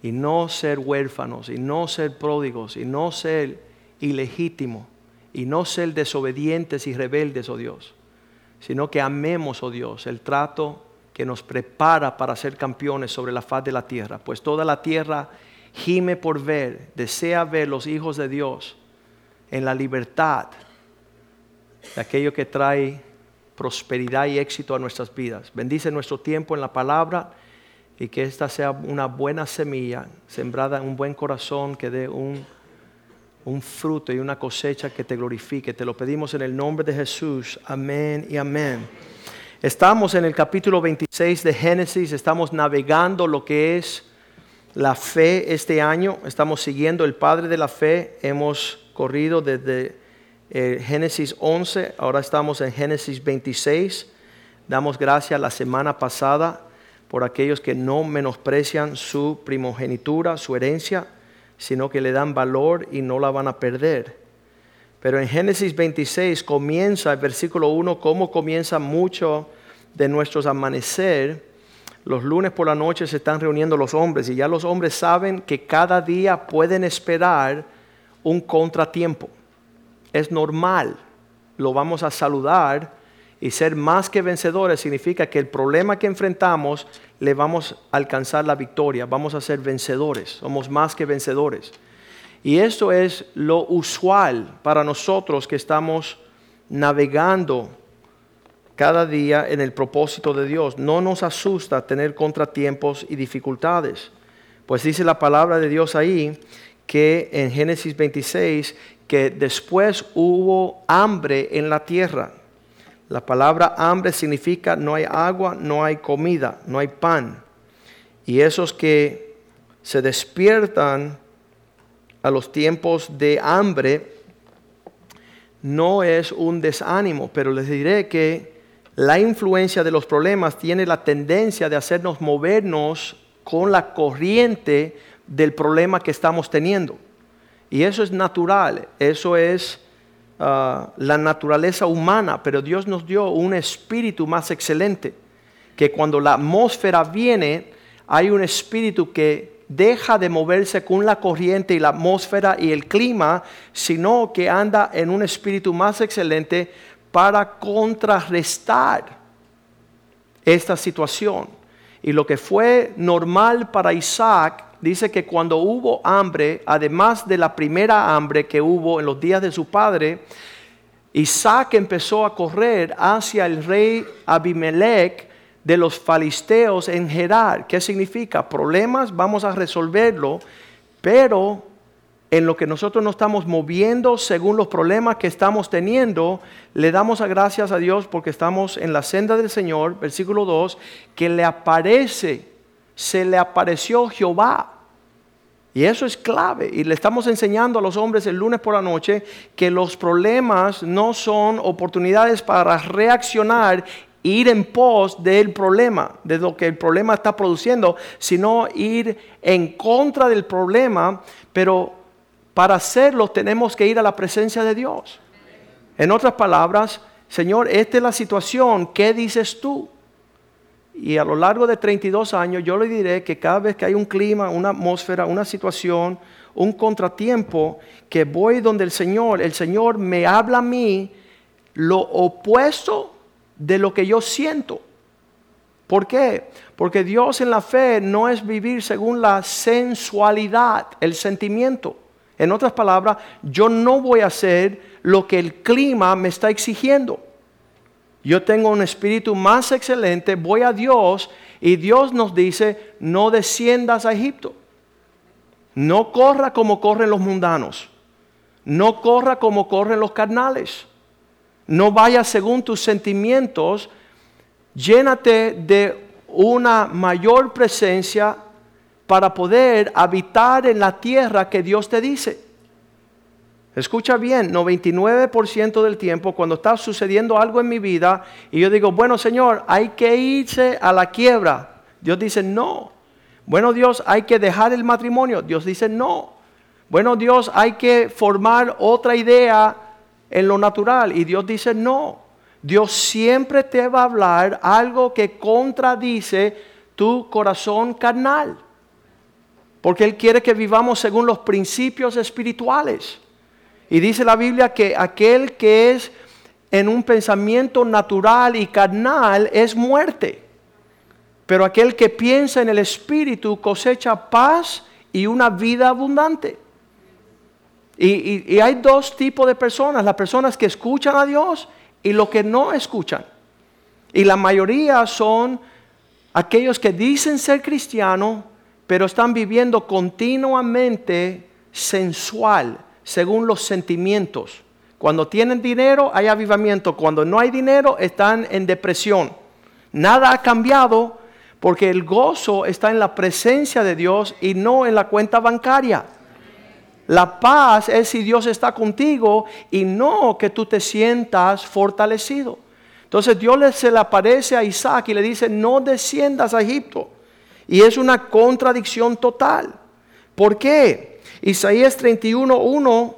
y no ser huérfanos, y no ser pródigos, y no ser ilegítimos, y no ser desobedientes y rebeldes, oh Dios, sino que amemos, oh Dios, el trato que nos prepara para ser campeones sobre la faz de la tierra, pues toda la tierra gime por ver, desea ver los hijos de Dios en la libertad de aquello que trae prosperidad y éxito a nuestras vidas. Bendice nuestro tiempo en la palabra y que esta sea una buena semilla sembrada en un buen corazón que dé un, un fruto y una cosecha que te glorifique. Te lo pedimos en el nombre de Jesús. Amén y amén. Estamos en el capítulo 26 de Génesis, estamos navegando lo que es la fe este año, estamos siguiendo el Padre de la Fe, hemos corrido desde eh, Génesis 11, ahora estamos en Génesis 26. Damos gracias la semana pasada por aquellos que no menosprecian su primogenitura, su herencia, sino que le dan valor y no la van a perder. Pero en Génesis 26 comienza el versículo 1, como comienza mucho de nuestros amanecer, los lunes por la noche se están reuniendo los hombres y ya los hombres saben que cada día pueden esperar un contratiempo. Es normal, lo vamos a saludar y ser más que vencedores significa que el problema que enfrentamos le vamos a alcanzar la victoria, vamos a ser vencedores, somos más que vencedores. Y eso es lo usual para nosotros que estamos navegando cada día en el propósito de Dios. No nos asusta tener contratiempos y dificultades. Pues dice la palabra de Dios ahí que en Génesis 26 que después hubo hambre en la tierra. La palabra hambre significa no hay agua, no hay comida, no hay pan. Y esos que se despiertan a los tiempos de hambre no es un desánimo, pero les diré que la influencia de los problemas tiene la tendencia de hacernos movernos con la corriente del problema que estamos teniendo. Y eso es natural, eso es ah, la naturaleza humana, pero Dios nos dio un espíritu más excelente, que cuando la atmósfera viene, hay un espíritu que deja de moverse con la corriente y la atmósfera y el clima, sino que anda en un espíritu más excelente para contrarrestar esta situación. Y lo que fue normal para Isaac, dice que cuando hubo hambre, además de la primera hambre que hubo en los días de su padre, Isaac empezó a correr hacia el rey Abimelech de los filisteos en Gerar. ¿Qué significa? Problemas, vamos a resolverlo, pero en lo que nosotros nos estamos moviendo según los problemas que estamos teniendo, le damos a gracias a Dios porque estamos en la senda del Señor, versículo 2, que le aparece, se le apareció Jehová. Y eso es clave. Y le estamos enseñando a los hombres el lunes por la noche que los problemas no son oportunidades para reaccionar ir en pos del problema, de lo que el problema está produciendo, sino ir en contra del problema, pero para hacerlo tenemos que ir a la presencia de Dios. En otras palabras, Señor, esta es la situación, ¿qué dices tú? Y a lo largo de 32 años yo le diré que cada vez que hay un clima, una atmósfera, una situación, un contratiempo, que voy donde el Señor, el Señor me habla a mí lo opuesto de lo que yo siento. ¿Por qué? Porque Dios en la fe no es vivir según la sensualidad, el sentimiento. En otras palabras, yo no voy a hacer lo que el clima me está exigiendo. Yo tengo un espíritu más excelente, voy a Dios y Dios nos dice, no desciendas a Egipto. No corra como corren los mundanos. No corra como corren los carnales. No vayas según tus sentimientos. Llénate de una mayor presencia para poder habitar en la tierra que Dios te dice. Escucha bien, 99% del tiempo cuando está sucediendo algo en mi vida y yo digo, bueno Señor, hay que irse a la quiebra. Dios dice, no. Bueno Dios, hay que dejar el matrimonio. Dios dice, no. Bueno Dios, hay que formar otra idea en lo natural. Y Dios dice, no. Dios siempre te va a hablar algo que contradice tu corazón carnal. Porque Él quiere que vivamos según los principios espirituales. Y dice la Biblia que aquel que es en un pensamiento natural y carnal es muerte. Pero aquel que piensa en el Espíritu cosecha paz y una vida abundante. Y, hay dos tipos de personas, las personas que escuchan a Dios y los que no escuchan. Y la mayoría son aquellos que dicen ser cristianos, pero están viviendo continuamente sensual, según los sentimientos. Cuando tienen dinero hay avivamiento, cuando no hay dinero están en depresión. Nada ha cambiado porque el gozo está en la presencia de Dios y no en la cuenta bancaria. La paz es si Dios está contigo y no que tú te sientas fortalecido. Entonces Dios se le aparece a Isaac y le dice, no desciendas a Egipto. Y es una contradicción total. ¿Por qué? Isaías 31.1,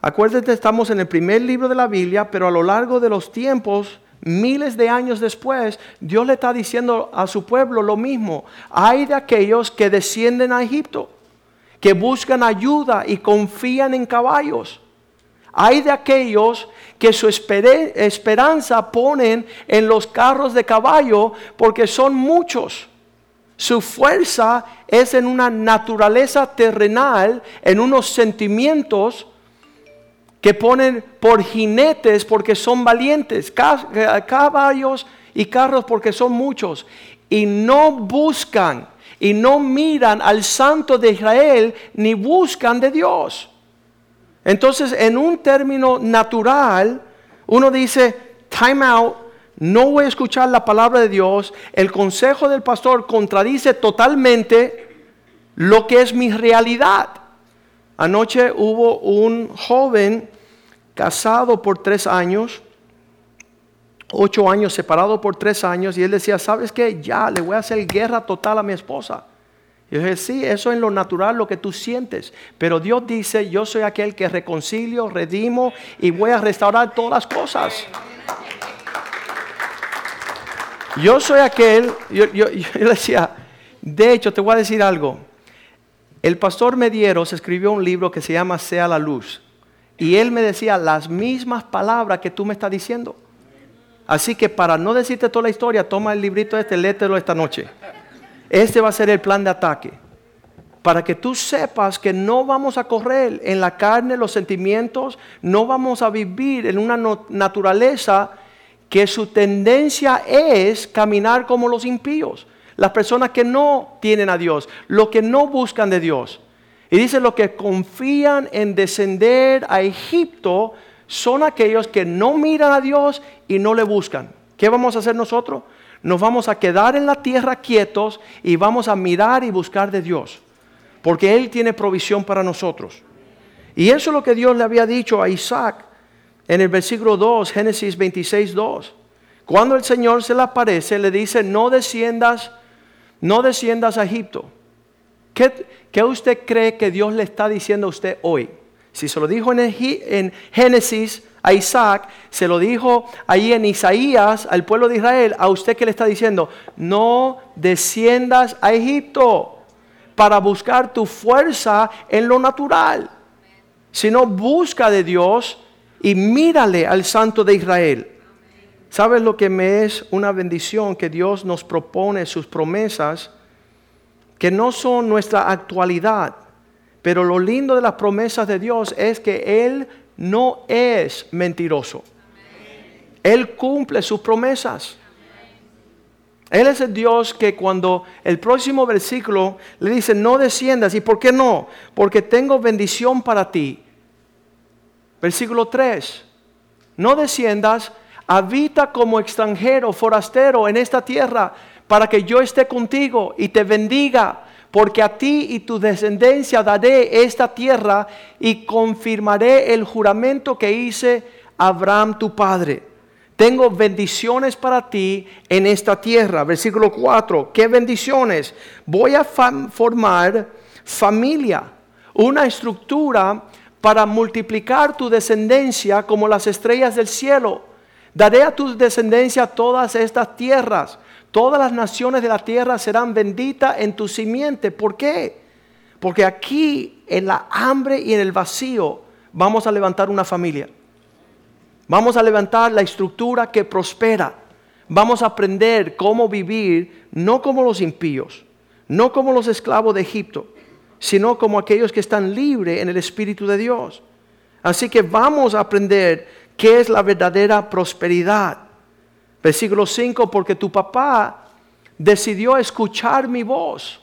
acuérdate, estamos en el primer libro de la Biblia, pero a lo largo de los tiempos miles de años después, Dios le está diciendo a su pueblo lo mismo. Hay de aquellos que descienden a Egipto, que buscan ayuda y confían en caballos. Hay de aquellos que su esperanza ponen en los carros de caballo porque son muchos. Su fuerza es en una naturaleza terrenal, en unos sentimientos que ponen por jinetes porque son valientes, caballos y carros porque son muchos. Y no buscan y no miran al santo de Israel ni buscan de Dios. Entonces, en un término natural, uno dice, time out, no voy a escuchar la palabra de Dios, el consejo del pastor contradice totalmente lo que es mi realidad. Anoche hubo un joven casado por tres años, ocho años separado por tres años, y él decía, ¿sabes qué? Ya le voy a hacer guerra total a mi esposa. Y yo dije, sí, eso es lo natural, lo que tú sientes. Pero Dios dice, yo soy aquel que reconcilio, redimo y voy a restaurar todas las cosas. Yo soy aquel, yo, yo, decía, de hecho te voy a decir algo. El pastor Medieros escribió un libro que se llama Sea la Luz. Y él me decía las mismas palabras que tú me estás diciendo. Así que para no decirte toda la historia, toma el librito este, léetelo esta noche. Este va a ser el plan de ataque. Para que tú sepas que no vamos a correr en la carne, los sentimientos, no vamos a vivir en una naturaleza que su tendencia es caminar como los impíos, las personas que no tienen a Dios, los que no buscan de Dios. Y dice, los que confían en descender a Egipto son aquellos que no miran a Dios y no le buscan. ¿Qué vamos a hacer nosotros? nos vamos a quedar en la tierra quietos y vamos a mirar y buscar de Dios, porque Él tiene provisión para nosotros. Y eso es lo que Dios le había dicho a Isaac en el versículo 2, Génesis 26, 2. Cuando el Señor se le aparece, le dice, no desciendas, no desciendas a Egipto. ¿Qué, ¿Qué, usted cree que Dios le está diciendo a usted hoy? Si se lo dijo en, en Génesis a Isaac, se lo dijo ahí en Isaías al pueblo de Israel, a usted que le está diciendo, no desciendas a Egipto para buscar tu fuerza en lo natural, sino busca de Dios y mírale al Santo de Israel. ¿Sabes lo que me es una bendición que Dios nos propone sus promesas que no son nuestra actualidad? Pero lo lindo de las promesas de Dios es que Él no es mentiroso. Él cumple sus promesas. Él es el Dios que cuando el próximo versículo le dice, no desciendas. ¿Y por qué no? Porque tengo bendición para ti. Versículo 3. No desciendas, habita como extranjero, forastero en esta tierra, para que yo esté contigo y te bendiga porque a ti y tu descendencia daré esta tierra y confirmaré el juramento que hice a Abraham tu padre. Tengo bendiciones para ti en esta tierra. Versículo 4. ¿Qué bendiciones? Voy a formar familia, una estructura para multiplicar tu descendencia como las estrellas del cielo. Daré a tu descendencia todas estas tierras Todas las naciones de la tierra serán benditas en tu simiente. ¿Por qué? Porque aquí, en la hambre y en el vacío, vamos a levantar una familia. Vamos a levantar la estructura que prospera. Vamos a aprender cómo vivir, no como los impíos, no como los esclavos de Egipto, sino como aquellos que están libres en el Espíritu de Dios. Así que vamos a aprender qué es la verdadera prosperidad. Versículo 5, porque tu papá decidió escuchar mi voz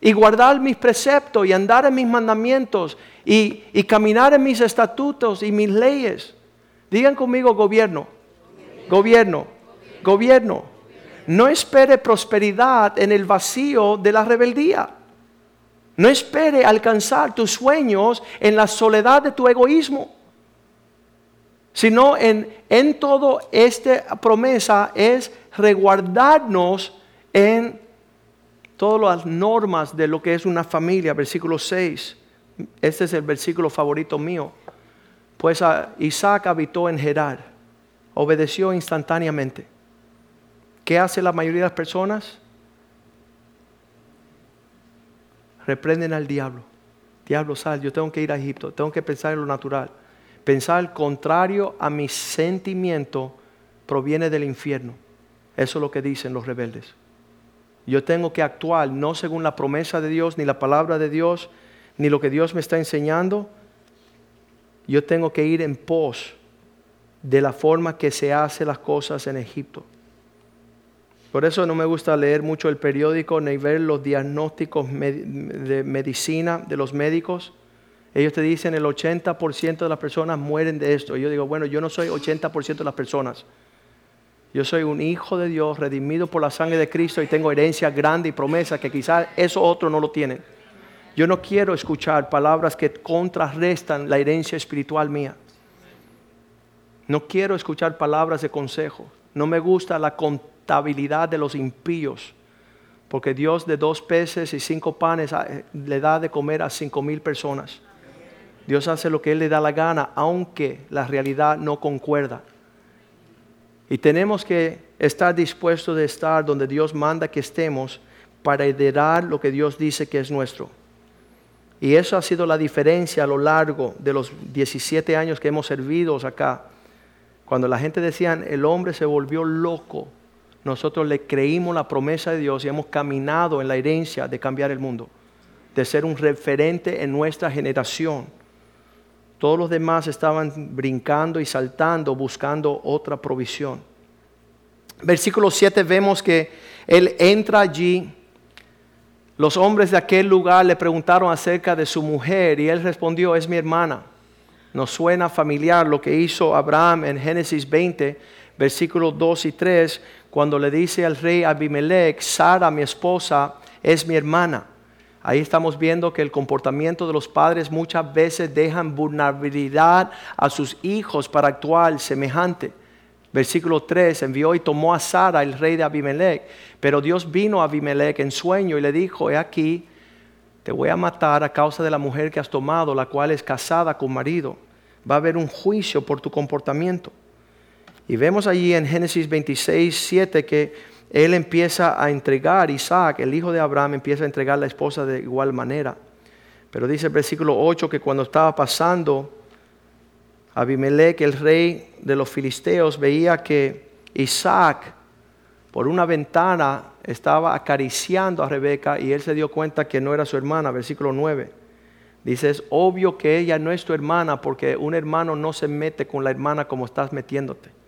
y guardar mis preceptos y andar en mis mandamientos y, y caminar en mis estatutos y mis leyes. Digan conmigo gobierno, gobierno, gobierno. No espere prosperidad en el vacío de la rebeldía. No espere alcanzar tus sueños en la soledad de tu egoísmo sino en, en todo esta promesa es reguardarnos en todas las normas de lo que es una familia. Versículo 6, este es el versículo favorito mío. Pues Isaac habitó en Gerar. obedeció instantáneamente. ¿Qué hace la mayoría de las personas? Reprenden al diablo. Diablo, sal, yo tengo que ir a Egipto, tengo que pensar en lo natural. Pensar contrario a mi sentimiento proviene del infierno. Eso es lo que dicen los rebeldes. Yo tengo que actuar no según la promesa de Dios, ni la palabra de Dios, ni lo que Dios me está enseñando. Yo tengo que ir en pos de la forma que se hacen las cosas en Egipto. Por eso no me gusta leer mucho el periódico ni ver los diagnósticos de medicina de los médicos. Ellos te dicen el 80% de las personas mueren de esto. Y yo digo, bueno, yo no soy 80% de las personas. Yo soy un hijo de Dios, redimido por la sangre de Cristo y tengo herencia grande y promesa que quizás eso otro no lo tienen. Yo no quiero escuchar palabras que contrarrestan la herencia espiritual mía. No quiero escuchar palabras de consejo. No me gusta la de los impíos. Porque Dios de dos peces y cinco panes ah, eh, le da de comer a cinco mil personas. Dios hace lo que Él le da la gana, aunque la realidad no concuerda. Y tenemos que estar dispuestos de estar donde Dios manda que estemos para heredar lo que Dios dice que es nuestro. Y eso ha sido la diferencia a lo largo de los 17 años que hemos servido acá. Cuando la gente decía, el hombre se volvió loco, nosotros le creímos la promesa de Dios y hemos caminado en la herencia de cambiar el mundo, de ser un referente en nuestra generación. Todos los demás estaban brincando y saltando, buscando otra provisión. Versículo 7 vemos que él entra allí. Los hombres de aquel lugar le preguntaron acerca de su mujer y él respondió, es mi hermana. Nos suena familiar lo que hizo Abraham en Génesis 20, versículos 2 y 3, cuando le dice al rey Abimelech, Sara, mi esposa, es mi hermana. Ahí estamos viendo que el comportamiento de los padres muchas veces dejan vulnerabilidad a sus hijos para actuar semejante. Versículo 3, envió y tomó a Sara, el rey de Abimelech. Pero Dios vino a Abimelech en sueño y le dijo, he aquí, te voy a matar a causa de la mujer que has tomado, la cual es casada con marido. Va a haber un juicio por tu comportamiento. Y vemos allí en Génesis 26, 7 que él empieza a entregar, Isaac, el hijo de Abraham, empieza a entregar a la esposa de igual manera. Pero dice el versículo 8 que cuando estaba pasando, Abimelech, el rey de los filisteos, veía que Isaac, por una ventana, estaba acariciando a Rebeca y él se dio cuenta que no era su hermana. Versículo 9. Dice, es obvio que ella no es tu hermana porque un hermano no se mete con la hermana como estás metiéndote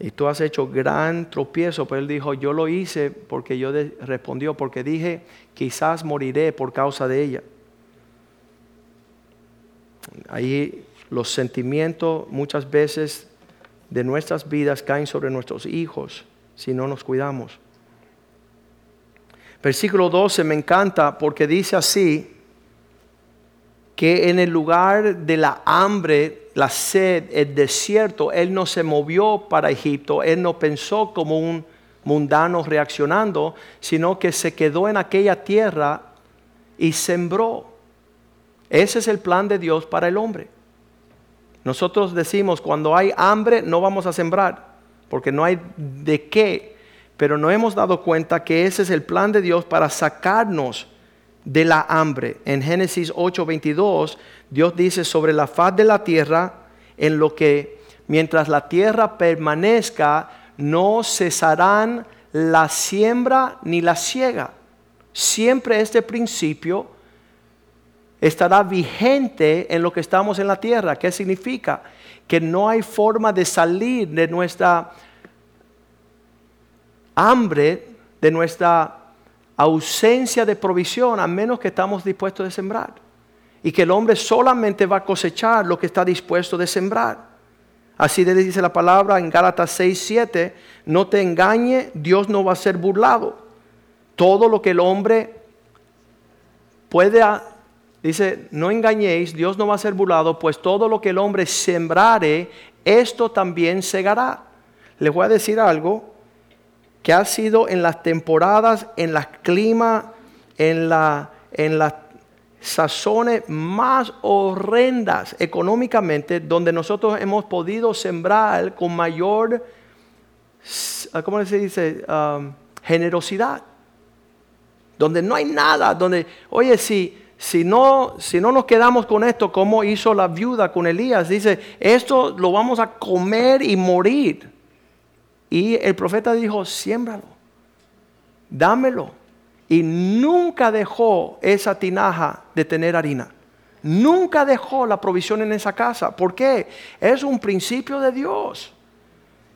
y tú has hecho gran tropiezo. Pero él dijo, yo lo hice porque yo respondió, porque dije, quizás moriré por causa de ella. Ahí los sentimientos muchas veces de nuestras vidas caen sobre nuestros hijos si no nos cuidamos. Versículo 12 me encanta porque dice así, que en el lugar de la hambre, la sed, el desierto, él no se movió para Egipto, él no pensó como un mundano reaccionando, sino que se quedó en aquella tierra y sembró. Ese es el plan de Dios para el hombre. Nosotros decimos, cuando hay hambre no vamos a sembrar, porque no hay de qué, pero no hemos dado cuenta que ese es el plan de Dios para sacarnos de la hambre. En Génesis 8:22, Dios dice sobre la faz de la tierra, en lo que mientras la tierra permanezca, no cesarán la siembra ni la siega. Siempre este principio estará vigente en lo que estamos en la tierra. ¿Qué significa? Que no hay forma de salir de nuestra hambre, de nuestra ausencia de provisión a menos que estamos dispuestos a sembrar. Y que el hombre solamente va a cosechar lo que está dispuesto de sembrar. Así le dice la palabra en Gálatas 6, 7, no te engañe, Dios no va a ser burlado. Todo lo que el hombre puede, dice, no engañéis, Dios no va a ser burlado, pues todo lo que el hombre sembrare, esto también segará. Les voy a decir algo, que ha sido en las temporadas, en las climas, en, en, sazones más horrendas económicamente, donde nosotros hemos podido sembrar con mayor, ¿cómo se dice? Um, generosidad. Donde no hay nada, donde, oye, si, si, no, si no nos quedamos con esto, como hizo la viuda con Elías, dice, esto lo vamos a comer y morir. Y el profeta dijo, siémbralo, dámelo y nunca dejó esa tinaja de tener harina. Nunca dejó la provisión en esa casa. ¿Por qué? Es un principio de Dios.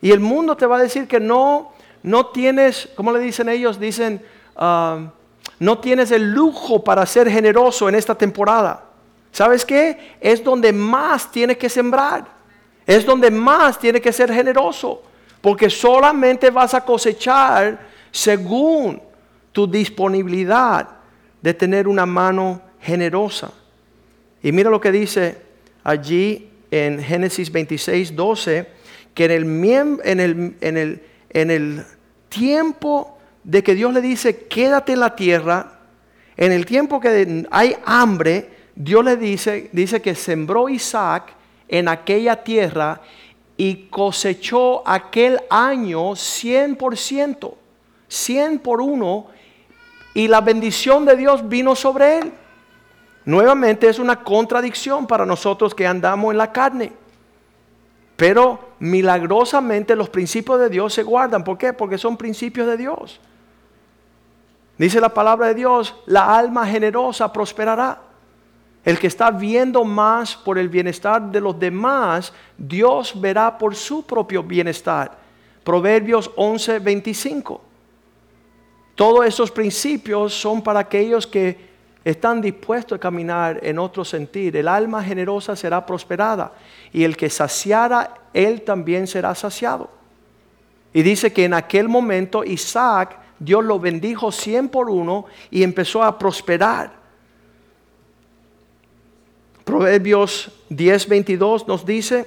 Y el mundo te va a decir que no, no tienes, ¿cómo le dicen ellos? Dicen, ah, no tienes el lujo para ser generoso en esta temporada. ¿Sabes qué? Es donde más tienes que sembrar. Es donde más tienes que ser generoso. Porque solamente vas a cosechar según tu disponibilidad de tener una mano generosa. Y mira lo que dice allí en Génesis 26, 12, que en el, en el, tiempo de que Dios le dice, quédate en la tierra, en el tiempo que hay hambre, Dios le dice, dice que sembró Isaac en aquella tierra y cosechó aquel año 100%, 100 por uno, y la bendición de Dios vino sobre él. Nuevamente es una contradicción para nosotros que andamos en la carne. Pero milagrosamente los principios de Dios se guardan. ¿Por qué? Porque son principios de Dios. Dice la palabra de Dios, la alma generosa prosperará. El que está viendo más por el bienestar de los demás, Dios verá por su propio bienestar. Proverbios 11, 25. Todos esos principios son para aquellos que están dispuestos a caminar en otro sentido. El alma generosa será prosperada y el que saciara, él también será saciado. Y dice que en aquel momento Isaac, Dios lo bendijo cien por uno y empezó a prosperar. Proverbios 10, 22 nos dice,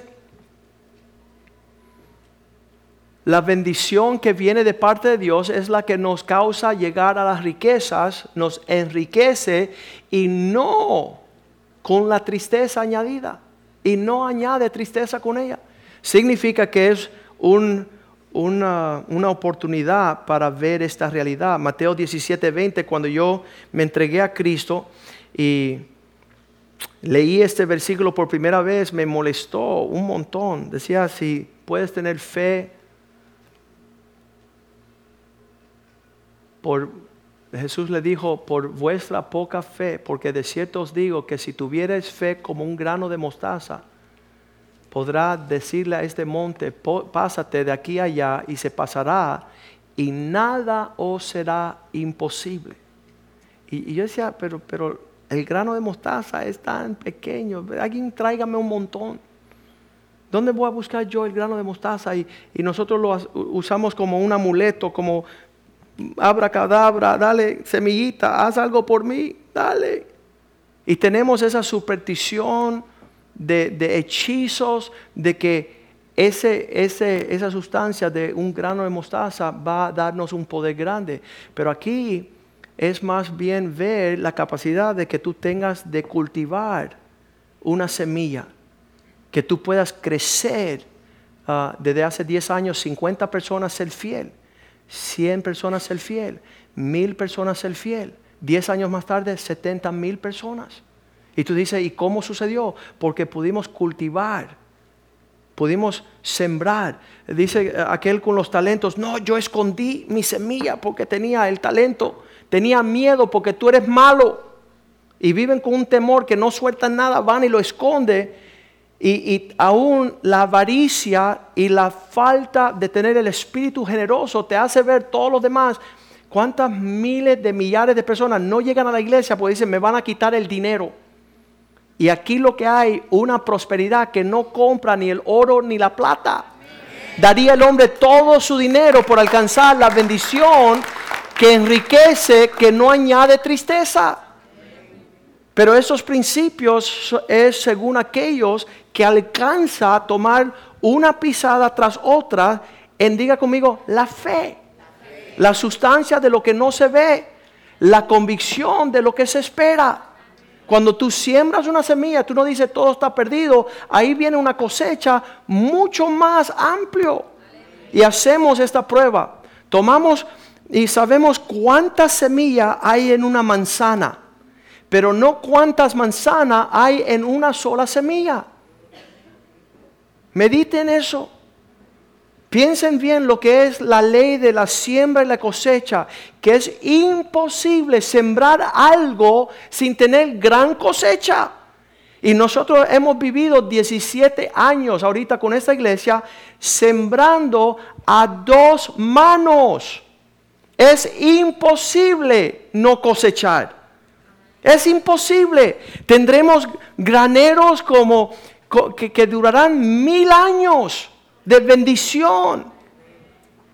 La bendición que viene de parte de Dios es la que nos causa llegar a las riquezas, nos enriquece y no con la tristeza añadida. Y no añade tristeza con ella. Significa que es una, una, oportunidad para ver esta realidad. Mateo 17, 20, cuando yo me entregué a Cristo y leí este versículo por primera vez, me molestó un montón. Decía, si puedes tener fe por, Jesús le dijo, por vuestra poca fe, porque de cierto os digo que si tuvierais fe como un grano de mostaza, podrá decirle a este monte, pásate de aquí allá y se pasará y nada os será imposible. Y, yo decía, pero, pero el grano de mostaza es tan pequeño, alguien tráigame un montón. ¿Dónde voy a buscar yo el grano de mostaza? Y, nosotros lo usamos como un amuleto, como abra cadabra, dale semillita, haz algo por mí, dale. Y tenemos esa superstición de, hechizos, de que ese, esa sustancia de un grano de mostaza va a darnos un poder grande. Pero aquí es más bien ver la capacidad de que tú tengas de cultivar una semilla, que tú puedas crecer. Ah, desde hace 10 años, 50 personas ser fiel 100 personas ser fiel, mil personas ser fiel. 10 años más tarde, 70 mil personas. Y tú dices, ¿y cómo sucedió? Porque pudimos cultivar, pudimos sembrar. Dice aquel con los talentos, no, yo escondí mi semilla porque tenía el talento, tenía miedo porque tú eres malo. Y viven con un temor que no sueltan nada, van y lo esconden y, aún la avaricia y la falta de tener el espíritu generoso te hace ver todos los demás. ¿Cuántas miles de millares de personas no llegan a la iglesia porque dicen, me van a quitar el dinero? Y aquí lo que hay, una prosperidad que no compra ni el oro ni la plata. Daría el hombre todo su dinero por alcanzar la bendición que enriquece, que no añade tristeza. Pero esos principios es según aquellos que alcanza a tomar una pisada tras otra en, diga conmigo, la fe. La sustancia de lo que no se ve, la convicción de lo que se espera. Cuando tú siembras una semilla, tú no dices todo está perdido, ahí viene una cosecha mucho más amplio. Y hacemos esta prueba. Tomamos y sabemos cuántas semillas hay en una manzana, pero no cuántas manzanas hay en una sola semilla. Mediten eso. Piensen bien lo que es la ley de la siembra y la cosecha, que es imposible sembrar algo sin tener gran cosecha. Y nosotros hemos vivido 17 años ahorita con esta iglesia sembrando a dos manos. Es imposible no cosechar. Es imposible. Tendremos graneros como que, durarán mil años de bendición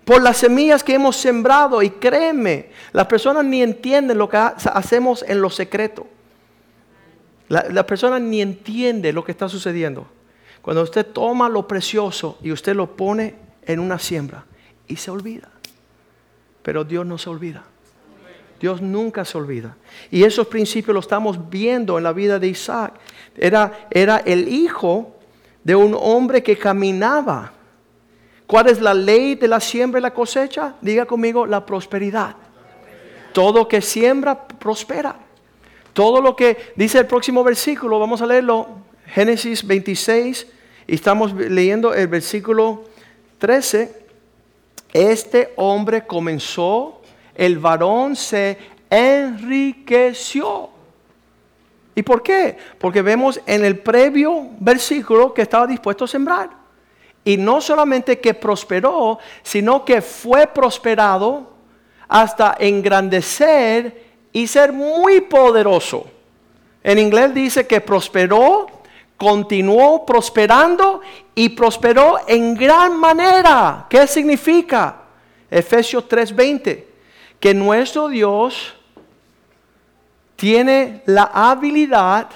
por las semillas que hemos sembrado. Y créeme, las personas ni entienden lo que hacemos en lo secreto. La, la persona ni entiende lo que está sucediendo. Cuando usted toma lo precioso y usted lo pone en una siembra y se olvida. Pero Dios no se olvida. Dios nunca se olvida. Y esos principios los estamos viendo en la vida de Isaac. Era, era el hijo de un hombre que caminaba. ¿Cuál es la ley de la siembra y la cosecha? Diga conmigo, la prosperidad. Todo que siembra, prospera. Todo lo que dice el próximo versículo, vamos a leerlo, Génesis 26, y estamos leyendo el versículo 13. Este hombre comenzó, el varón se enriqueció. ¿Y por qué? Porque vemos en el previo versículo que estaba dispuesto a sembrar. Y no solamente que prosperó, sino que fue prosperado hasta engrandecer y ser muy poderoso. En inglés dice que prosperó, continuó prosperando y prosperó en gran manera. ¿Qué significa? Efesios 3:20, que nuestro Dios tiene la habilidad,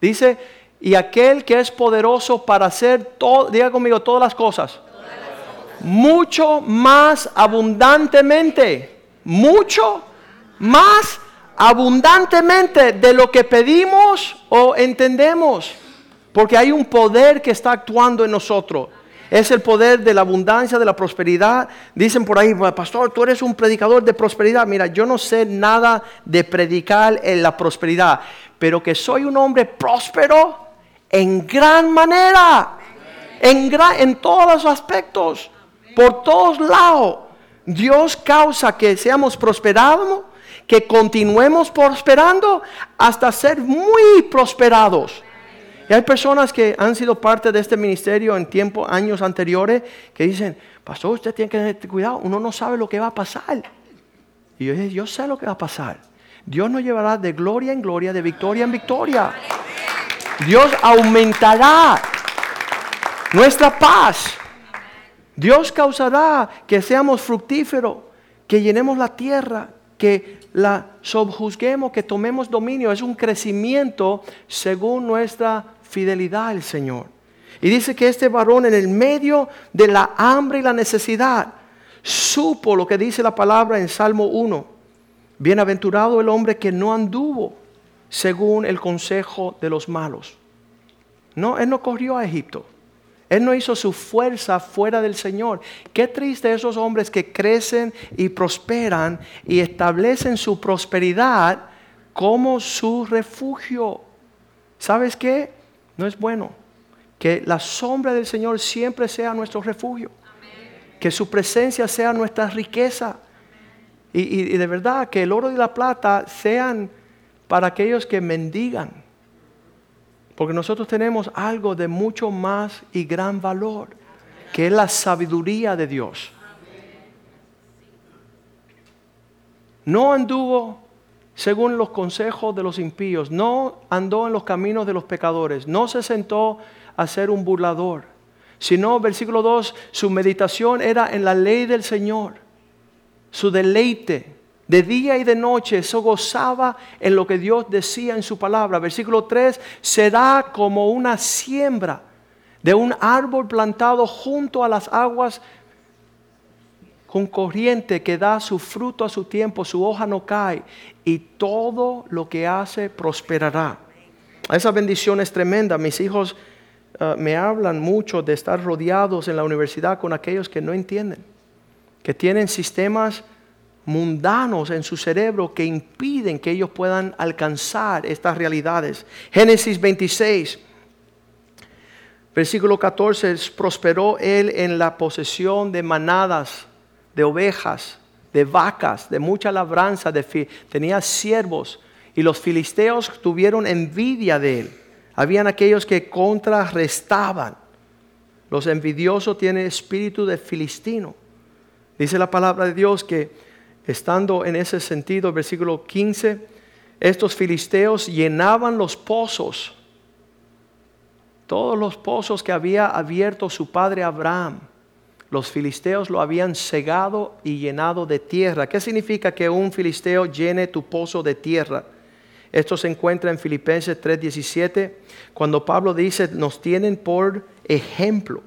dice, y aquel que es poderoso para hacer todo, diga conmigo, todas las cosas. Mucho más abundantemente, mucho más abundantemente de lo que pedimos o entendemos. Porque hay un poder que está actuando en nosotros es el poder de la abundancia, de la prosperidad. Dicen por ahí, pastor, tú eres un predicador de prosperidad. Mira, yo no sé nada de predicar en la prosperidad, pero que soy un hombre próspero en gran manera, en, todos los aspectos, por todos lados. Dios causa que seamos prosperados, que continuemos prosperando hasta ser muy prosperados. Y hay personas que han sido parte de este ministerio en tiempos, años anteriores, que dicen, pastor, usted tiene que tener cuidado, uno no sabe lo que va a pasar. Y yo dije, yo sé lo que va a pasar. Dios nos llevará de gloria en gloria, de victoria en victoria. Dios aumentará nuestra paz. Dios causará que seamos fructíferos, que llenemos la tierra, que la subjuzguemos, que tomemos dominio. Es un crecimiento según nuestra fidelidad al Señor. Y dice que este varón en el medio de la hambre y la necesidad supo lo que dice la palabra en Salmo 1. Bienaventurado el hombre que no anduvo según el consejo de los malos. No, él no corrió a Egipto. Él no hizo su fuerza fuera del Señor. Qué triste esos hombres que crecen y prosperan y establecen su prosperidad como su refugio. ¿Sabes qué? No es bueno. Que la sombra del Señor siempre sea nuestro refugio. Que su presencia sea nuestra riqueza. Y, y de verdad que el oro y la plata sean para aquellos que mendigan porque nosotros tenemos algo de mucho más y gran valor, que es la sabiduría de Dios. No anduvo según los consejos de los impíos, no andó en los caminos de los pecadores, no se sentó a ser un burlador, sino, versículo 2, su meditación era en la ley del Señor, su deleite de día y de noche, eso gozaba en lo que Dios decía en su palabra. Versículo 3, será como una siembra de un árbol plantado junto a las aguas con corriente que da su fruto a su tiempo, su hoja no cae y todo lo que hace prosperará. Esa bendición es tremenda. Mis hijos uh, me hablan mucho de estar rodeados en la universidad con aquellos que no entienden, que tienen sistemas mundanos en su cerebro que impiden que ellos puedan alcanzar estas realidades. Génesis 26, versículo 14, prosperó él en la posesión de manadas, de ovejas, de vacas, de mucha labranza, tenía siervos y los filisteos tuvieron envidia de él. Habían aquellos que contrarrestaban. Los envidiosos tienen espíritu de filistino. Dice la palabra de Dios que estando en ese sentido, versículo 15, estos filisteos llenaban los pozos, todos los pozos que había abierto su padre Abraham. Los filisteos lo habían cegado y llenado de tierra. ¿Qué significa que un filisteo llene tu pozo de tierra? Esto se encuentra en Filipenses 3:17, cuando Pablo dice, nos tienen por ejemplo.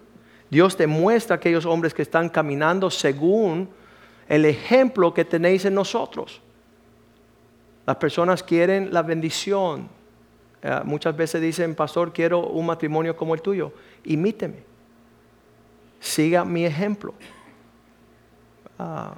Dios demuestra a aquellos hombres que están caminando según el ejemplo que tenéis en nosotros. Las personas quieren la bendición. Eh, muchas veces dicen, pastor, quiero un matrimonio como el tuyo. Imíteme. Siga mi ejemplo. Ah,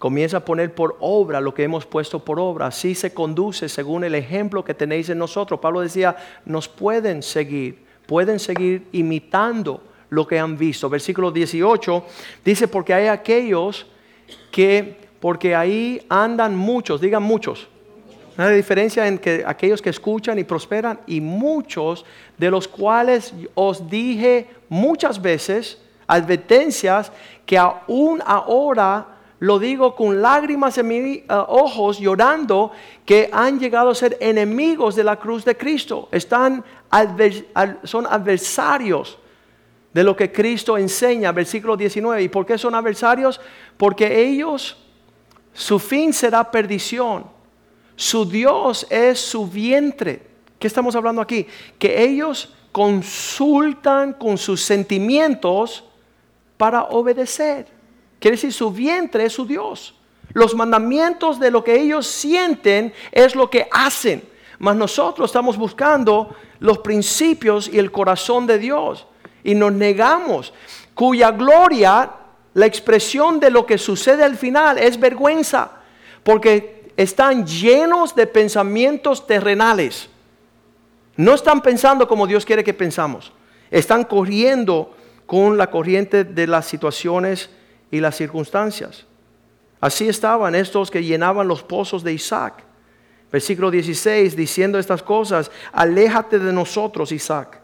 Comienza a poner por obra lo que hemos puesto por obra. Así se conduce según el ejemplo que tenéis en nosotros. Pablo decía, nos pueden seguir, pueden seguir imitando lo que han visto. Versículo 18 dice, porque hay aquellos que, porque ahí andan muchos, digan muchos. Hay diferencia en que aquellos que escuchan y prosperan y muchos de los cuales os dije muchas veces advertencias que aún ahora lo digo con lágrimas en mis eh, ojos, llorando, que han llegado a ser enemigos de la cruz de Cristo. Están son adversarios de lo que Cristo enseña, versículo 19. ¿Y por qué son adversarios? Porque ellos, su fin será perdición. Su Dios es su vientre. ¿Qué estamos hablando aquí? Que ellos consultan con sus sentimientos para obedecer. Quiere decir, su vientre es su Dios. Los mandamientos de lo que ellos sienten es lo que hacen. Mas nosotros estamos buscando los principios y el corazón de Dios. Y nos negamos, cuya gloria, la expresión de lo que sucede al final es vergüenza. Porque están llenos de pensamientos terrenales. No están pensando como Dios quiere que pensamos. Están corriendo con la corriente de las situaciones y las circunstancias. Así estaban estos que llenaban los pozos de Isaac. Versículo 16, diciendo estas cosas, aléjate de nosotros, Isaac.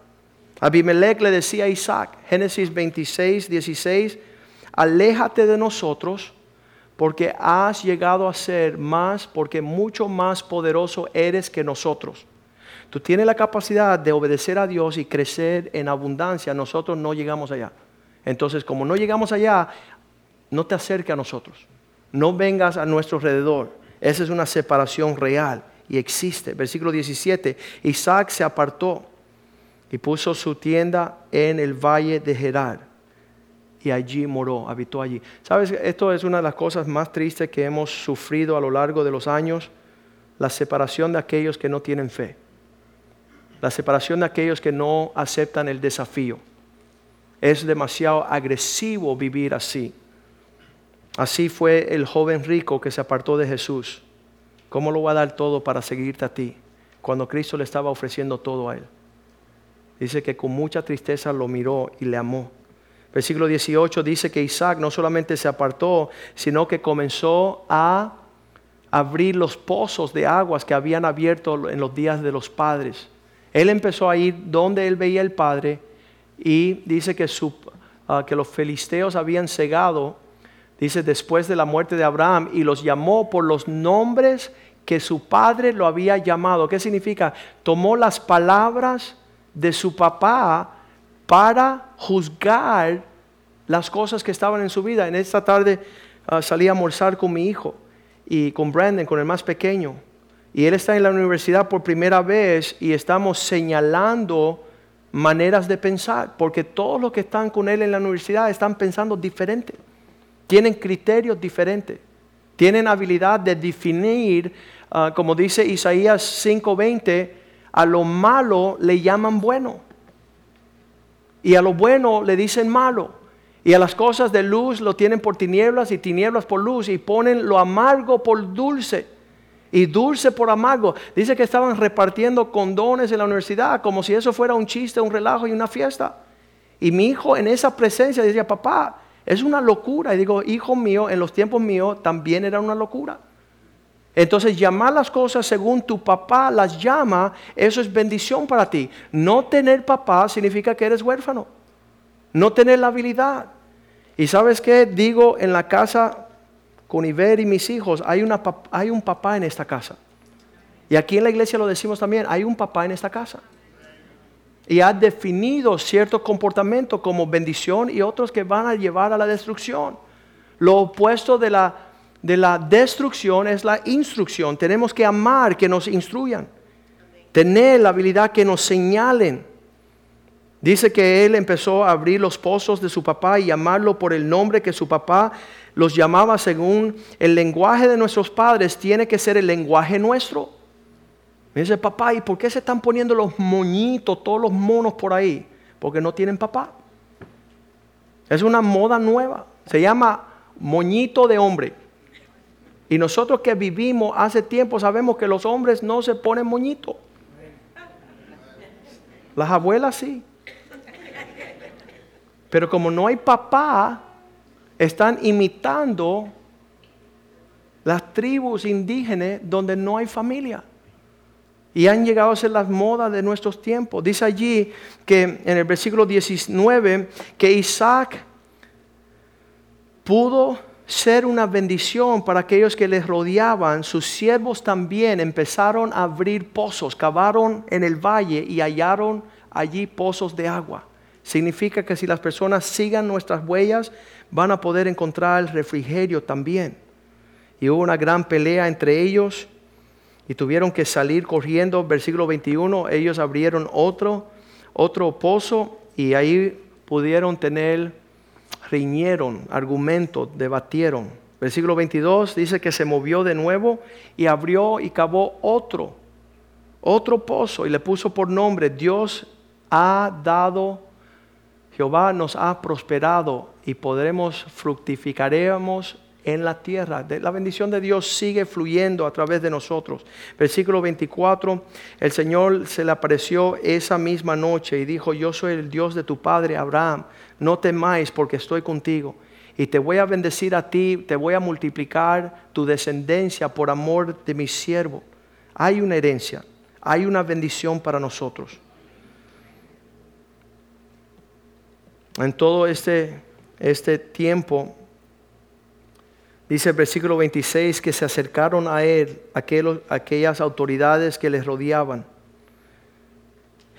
Abimelech le decía a Isaac, Génesis 26, 16, aléjate de nosotros porque has llegado a ser más, porque mucho más poderoso eres que nosotros. Tú tienes la capacidad de obedecer a Dios y crecer en abundancia, nosotros no llegamos allá. Entonces, como no llegamos allá, no te acerques a nosotros, no vengas a nuestro alrededor. Esa es una separación real y existe. Versículo 17, Isaac se apartó y puso su tienda en el valle de Gerar y allí moró, habitó allí. Sabes, esto es una de las cosas más tristes que hemos sufrido a lo largo de los años, la separación de aquellos que no tienen fe, la separación de aquellos que no aceptan el desafío. Es demasiado agresivo vivir así. Así fue el joven rico que se apartó de Jesús. ¿Cómo lo va a dar todo para seguirte a ti? Cuando Cristo le estaba ofreciendo todo a él. Dice que con mucha tristeza lo miró y le amó. Versículo 18 dice que Isaac no solamente se apartó, sino que comenzó a abrir los pozos de aguas que habían abierto en los días de los padres. Él empezó a ir donde él veía el padre y dice que, ah, que los filisteos habían cegado dice, después de la muerte de Abraham, y los llamó por los nombres que su padre lo había llamado. ¿Qué significa? Tomó las palabras de su papá para juzgar las cosas que estaban en su vida. En esta tarde ah, salí a almorzar con mi hijo y con Brandon, con el más pequeño. Y él está en la universidad por primera vez y estamos señalando maneras de pensar, porque todos los que están con él en la universidad están pensando diferente tienen criterios diferentes, tienen habilidad de definir, ah, como dice Isaías 5:20, a lo malo le llaman bueno. Y a lo bueno le dicen malo. Y a las cosas de luz lo tienen por tinieblas y tinieblas por luz. Y ponen lo amargo por dulce. Y dulce por amargo. Dice que estaban repartiendo condones en la universidad como si eso fuera un chiste, un relajo y una fiesta. Y mi hijo en esa presencia decía, papá, es una locura. Y digo, hijo mío, en los tiempos míos también era una locura. Entonces llamar las cosas según tu papá las llama, eso es bendición para ti. No tener papá significa que eres huérfano. No tener la habilidad. Y sabes qué? Digo en la casa con Iber y mis hijos, hay, una, hay un papá en esta casa. Y aquí en la iglesia lo decimos también, hay un papá en esta casa. Y ha definido cierto comportamiento como bendición y otros que van a llevar a la destrucción. Lo opuesto de la de la destrucción es la instrucción. Tenemos que amar, que nos instruyan. Tener la habilidad que nos señalen. Dice que él empezó a abrir los pozos de su papá y llamarlo por el nombre que su papá los llamaba según el lenguaje de nuestros padres. Tiene que ser el lenguaje nuestro. Dice, papá, ¿y por qué se están poniendo los moñitos, todos los monos por ahí? Porque no tienen papá. Es una moda nueva. Se llama moñito de hombre. Y nosotros que vivimos hace tiempo sabemos que los hombres no se ponen moñito. Las abuelas sí. Pero como no hay papá, están imitando las tribus indígenas donde no hay familia. Y han llegado a ser las modas de nuestros tiempos. Dice allí que en el versículo 19 que Isaac pudo ser una bendición para aquellos que les rodeaban, sus siervos también empezaron a abrir pozos, cavaron en el valle y hallaron allí pozos de agua. Significa que si las personas sigan nuestras huellas, van a poder encontrar el refrigerio también. Y hubo una gran pelea entre ellos y tuvieron que salir corriendo. Versículo 21, ellos abrieron otro, otro pozo y ahí pudieron tener riñeron, argumentos, debatieron. Versículo 22 dice que se movió de nuevo y abrió y cavó otro, otro pozo y le puso por nombre, Dios ha dado, Jehová nos ha prosperado y podremos, fructificaremos en la tierra. La bendición de Dios sigue fluyendo a través de nosotros. Versículo 24, el Señor se le apareció esa misma noche y dijo, yo soy el Dios de tu padre Abraham, no temáis porque estoy contigo. Y te voy a bendecir a ti, te voy a multiplicar tu descendencia por amor de mi siervo. Hay una herencia, hay una bendición para nosotros. En todo este, este tiempo Dice el versículo 26 que se acercaron a él aquellas autoridades que les rodeaban.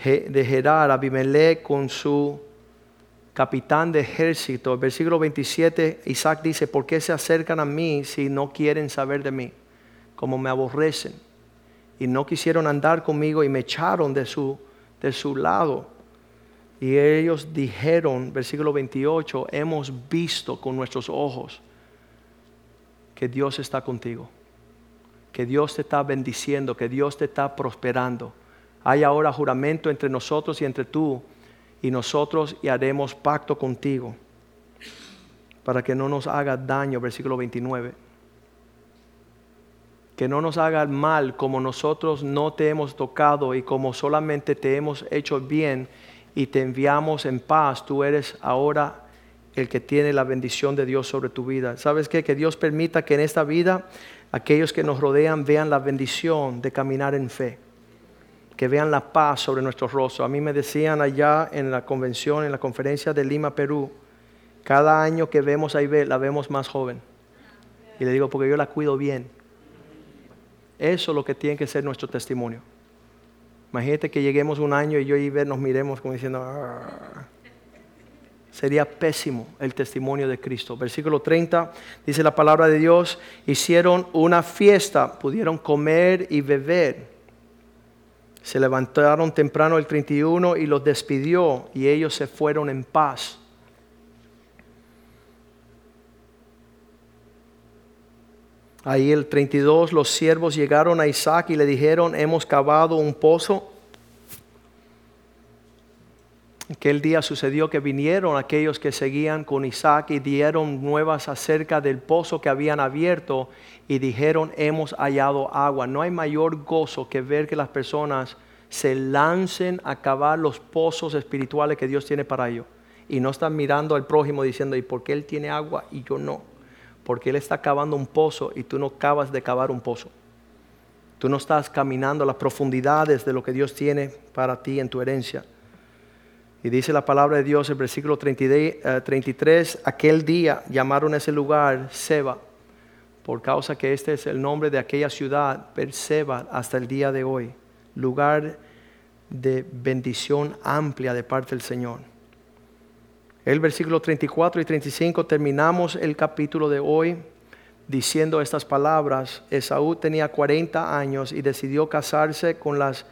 De Gerar, Abimelech con su capitán de ejército. El versículo 27, Isaac dice, ¿por qué se acercan a mí si no quieren saber de mí? Como me aborrecen. Y no quisieron andar conmigo y me echaron de su, de su lado. Y ellos dijeron, versículo 28, hemos visto con nuestros ojos que Dios está contigo, que Dios te está bendiciendo, que Dios te está prosperando. Hay ahora juramento entre nosotros y entre tú y nosotros y haremos pacto contigo para que no nos haga daño, versículo 29. Que no nos haga mal como nosotros no te hemos tocado y como solamente te hemos hecho bien y te enviamos en paz, tú eres ahora el que tiene la bendición de Dios sobre tu vida. ¿Sabes qué? Que Dios permita que en esta vida aquellos que nos rodean vean la bendición de caminar en fe. Que vean la paz sobre nuestros rostros. A mí me decían allá en la convención, en la conferencia de Lima, Perú, cada año que vemos a Ibel, la vemos más joven. Y le digo, porque yo la cuido bien. Eso es lo que tiene que ser nuestro testimonio. Imagínate que lleguemos un año y yo y Ibel nos miremos como diciendo, ah" sería pésimo el testimonio de Cristo. Versículo 30 dice la palabra de Dios, hicieron una fiesta, pudieron comer y beber. Se levantaron temprano el 31 y los despidió y ellos se fueron en paz. Ahí el 32, los siervos llegaron a Isaac y le dijeron, hemos cavado un pozo Aquel día sucedió que vinieron aquellos que seguían con Isaac y dieron nuevas acerca del pozo que habían abierto y dijeron, hemos hallado agua. No hay mayor gozo que ver que las personas se lancen a cavar los pozos espirituales que Dios tiene para ellos. Y no están mirando al prójimo diciendo, ¿y por qué Él tiene agua y yo no? Porque Él está cavando un pozo y tú no acabas de cavar un pozo. Tú no estás caminando a las profundidades de lo que Dios tiene para ti en tu herencia. Y dice la palabra de Dios en versículo 33, eh, aquel día llamaron ese lugar Seba, por causa que este es el nombre de aquella ciudad, Perseba, hasta el día de hoy, lugar de bendición amplia de parte del Señor. El versículo 34 y 35 terminamos el capítulo de hoy diciendo estas palabras, Esaú tenía 40 años y decidió casarse con las,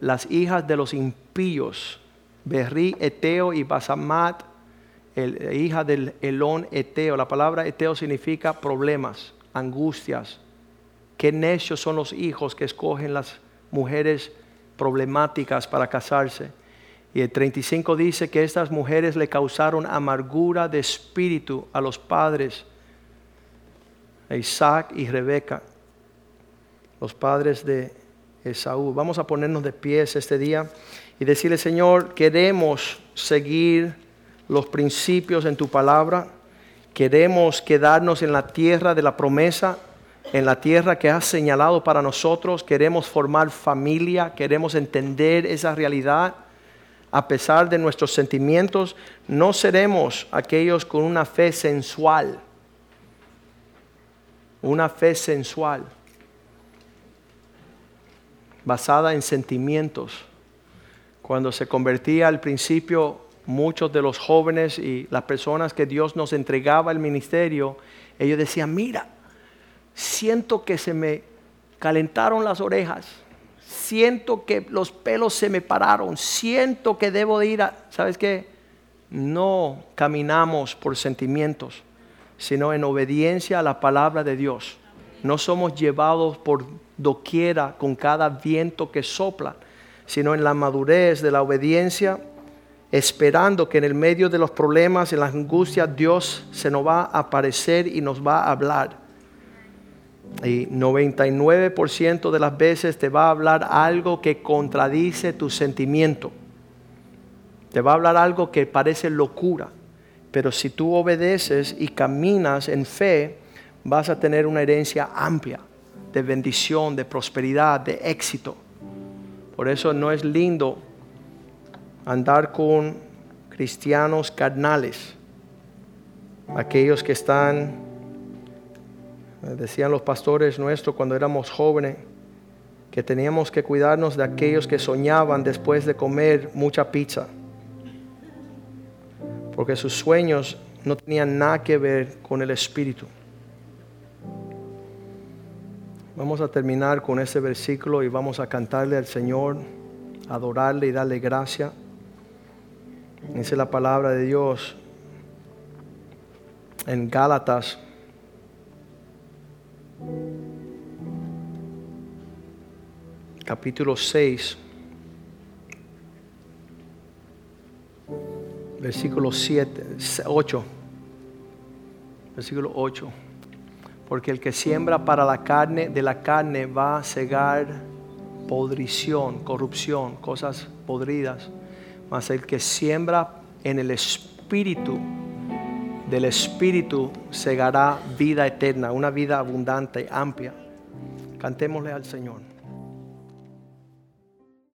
las hijas de los impíos, Berrí, Eteo y Basamat, hija del Elón Eteo. La palabra Eteo significa problemas, angustias. Qué necios son los hijos que escogen las mujeres problemáticas para casarse. Y el 35 dice que estas mujeres le causaron amargura de espíritu a los padres Isaac y Rebeca, los padres de Esaú. Vamos a ponernos de pies este día y decirle, Señor, queremos seguir los principios en tu palabra, queremos quedarnos en la tierra de la promesa, en la tierra que has señalado para nosotros, queremos formar familia, queremos entender esa realidad. A pesar de nuestros sentimientos, no seremos aquellos con una fe sensual una fe sensual, basada en sentimientos. Cuando se convertía al principio muchos de los jóvenes y las personas que Dios nos entregaba el ministerio, ellos decían, mira, siento que se me calentaron las orejas, siento que los pelos se me pararon, siento que debo de ir a, ¿sabes qué? No caminamos por sentimientos sino en obediencia a la palabra de Dios. No somos llevados por doquiera con cada viento que sopla, sino en la madurez de la obediencia, esperando que en el medio de los problemas, en las angustias, Dios se nos va a aparecer y nos va a hablar. Y 99% de las veces te va a hablar algo que contradice tu sentimiento. Te va a hablar algo que parece locura. Pero si tú obedeces y caminas en fe, vas a tener una herencia amplia de bendición, de prosperidad, de éxito. Por eso no es lindo andar con cristianos carnales, aquellos que están, decían los pastores nuestros cuando éramos jóvenes, que teníamos que cuidarnos de aquellos que soñaban después de comer mucha pizza porque sus sueños no tenían nada que ver con el Espíritu. Vamos a terminar con ese versículo y vamos a cantarle al Señor, adorarle y darle gracia. Es la palabra de Dios en Gálatas. Capítulo 6. versículo 7, 8. Versículo 8. Porque el que siembra para la carne, de la carne va a cegar podrición, corrupción, cosas podridas. Mas el que siembra en el espíritu, del espíritu segará vida eterna, una vida abundante, amplia. Cantémosle al Señor.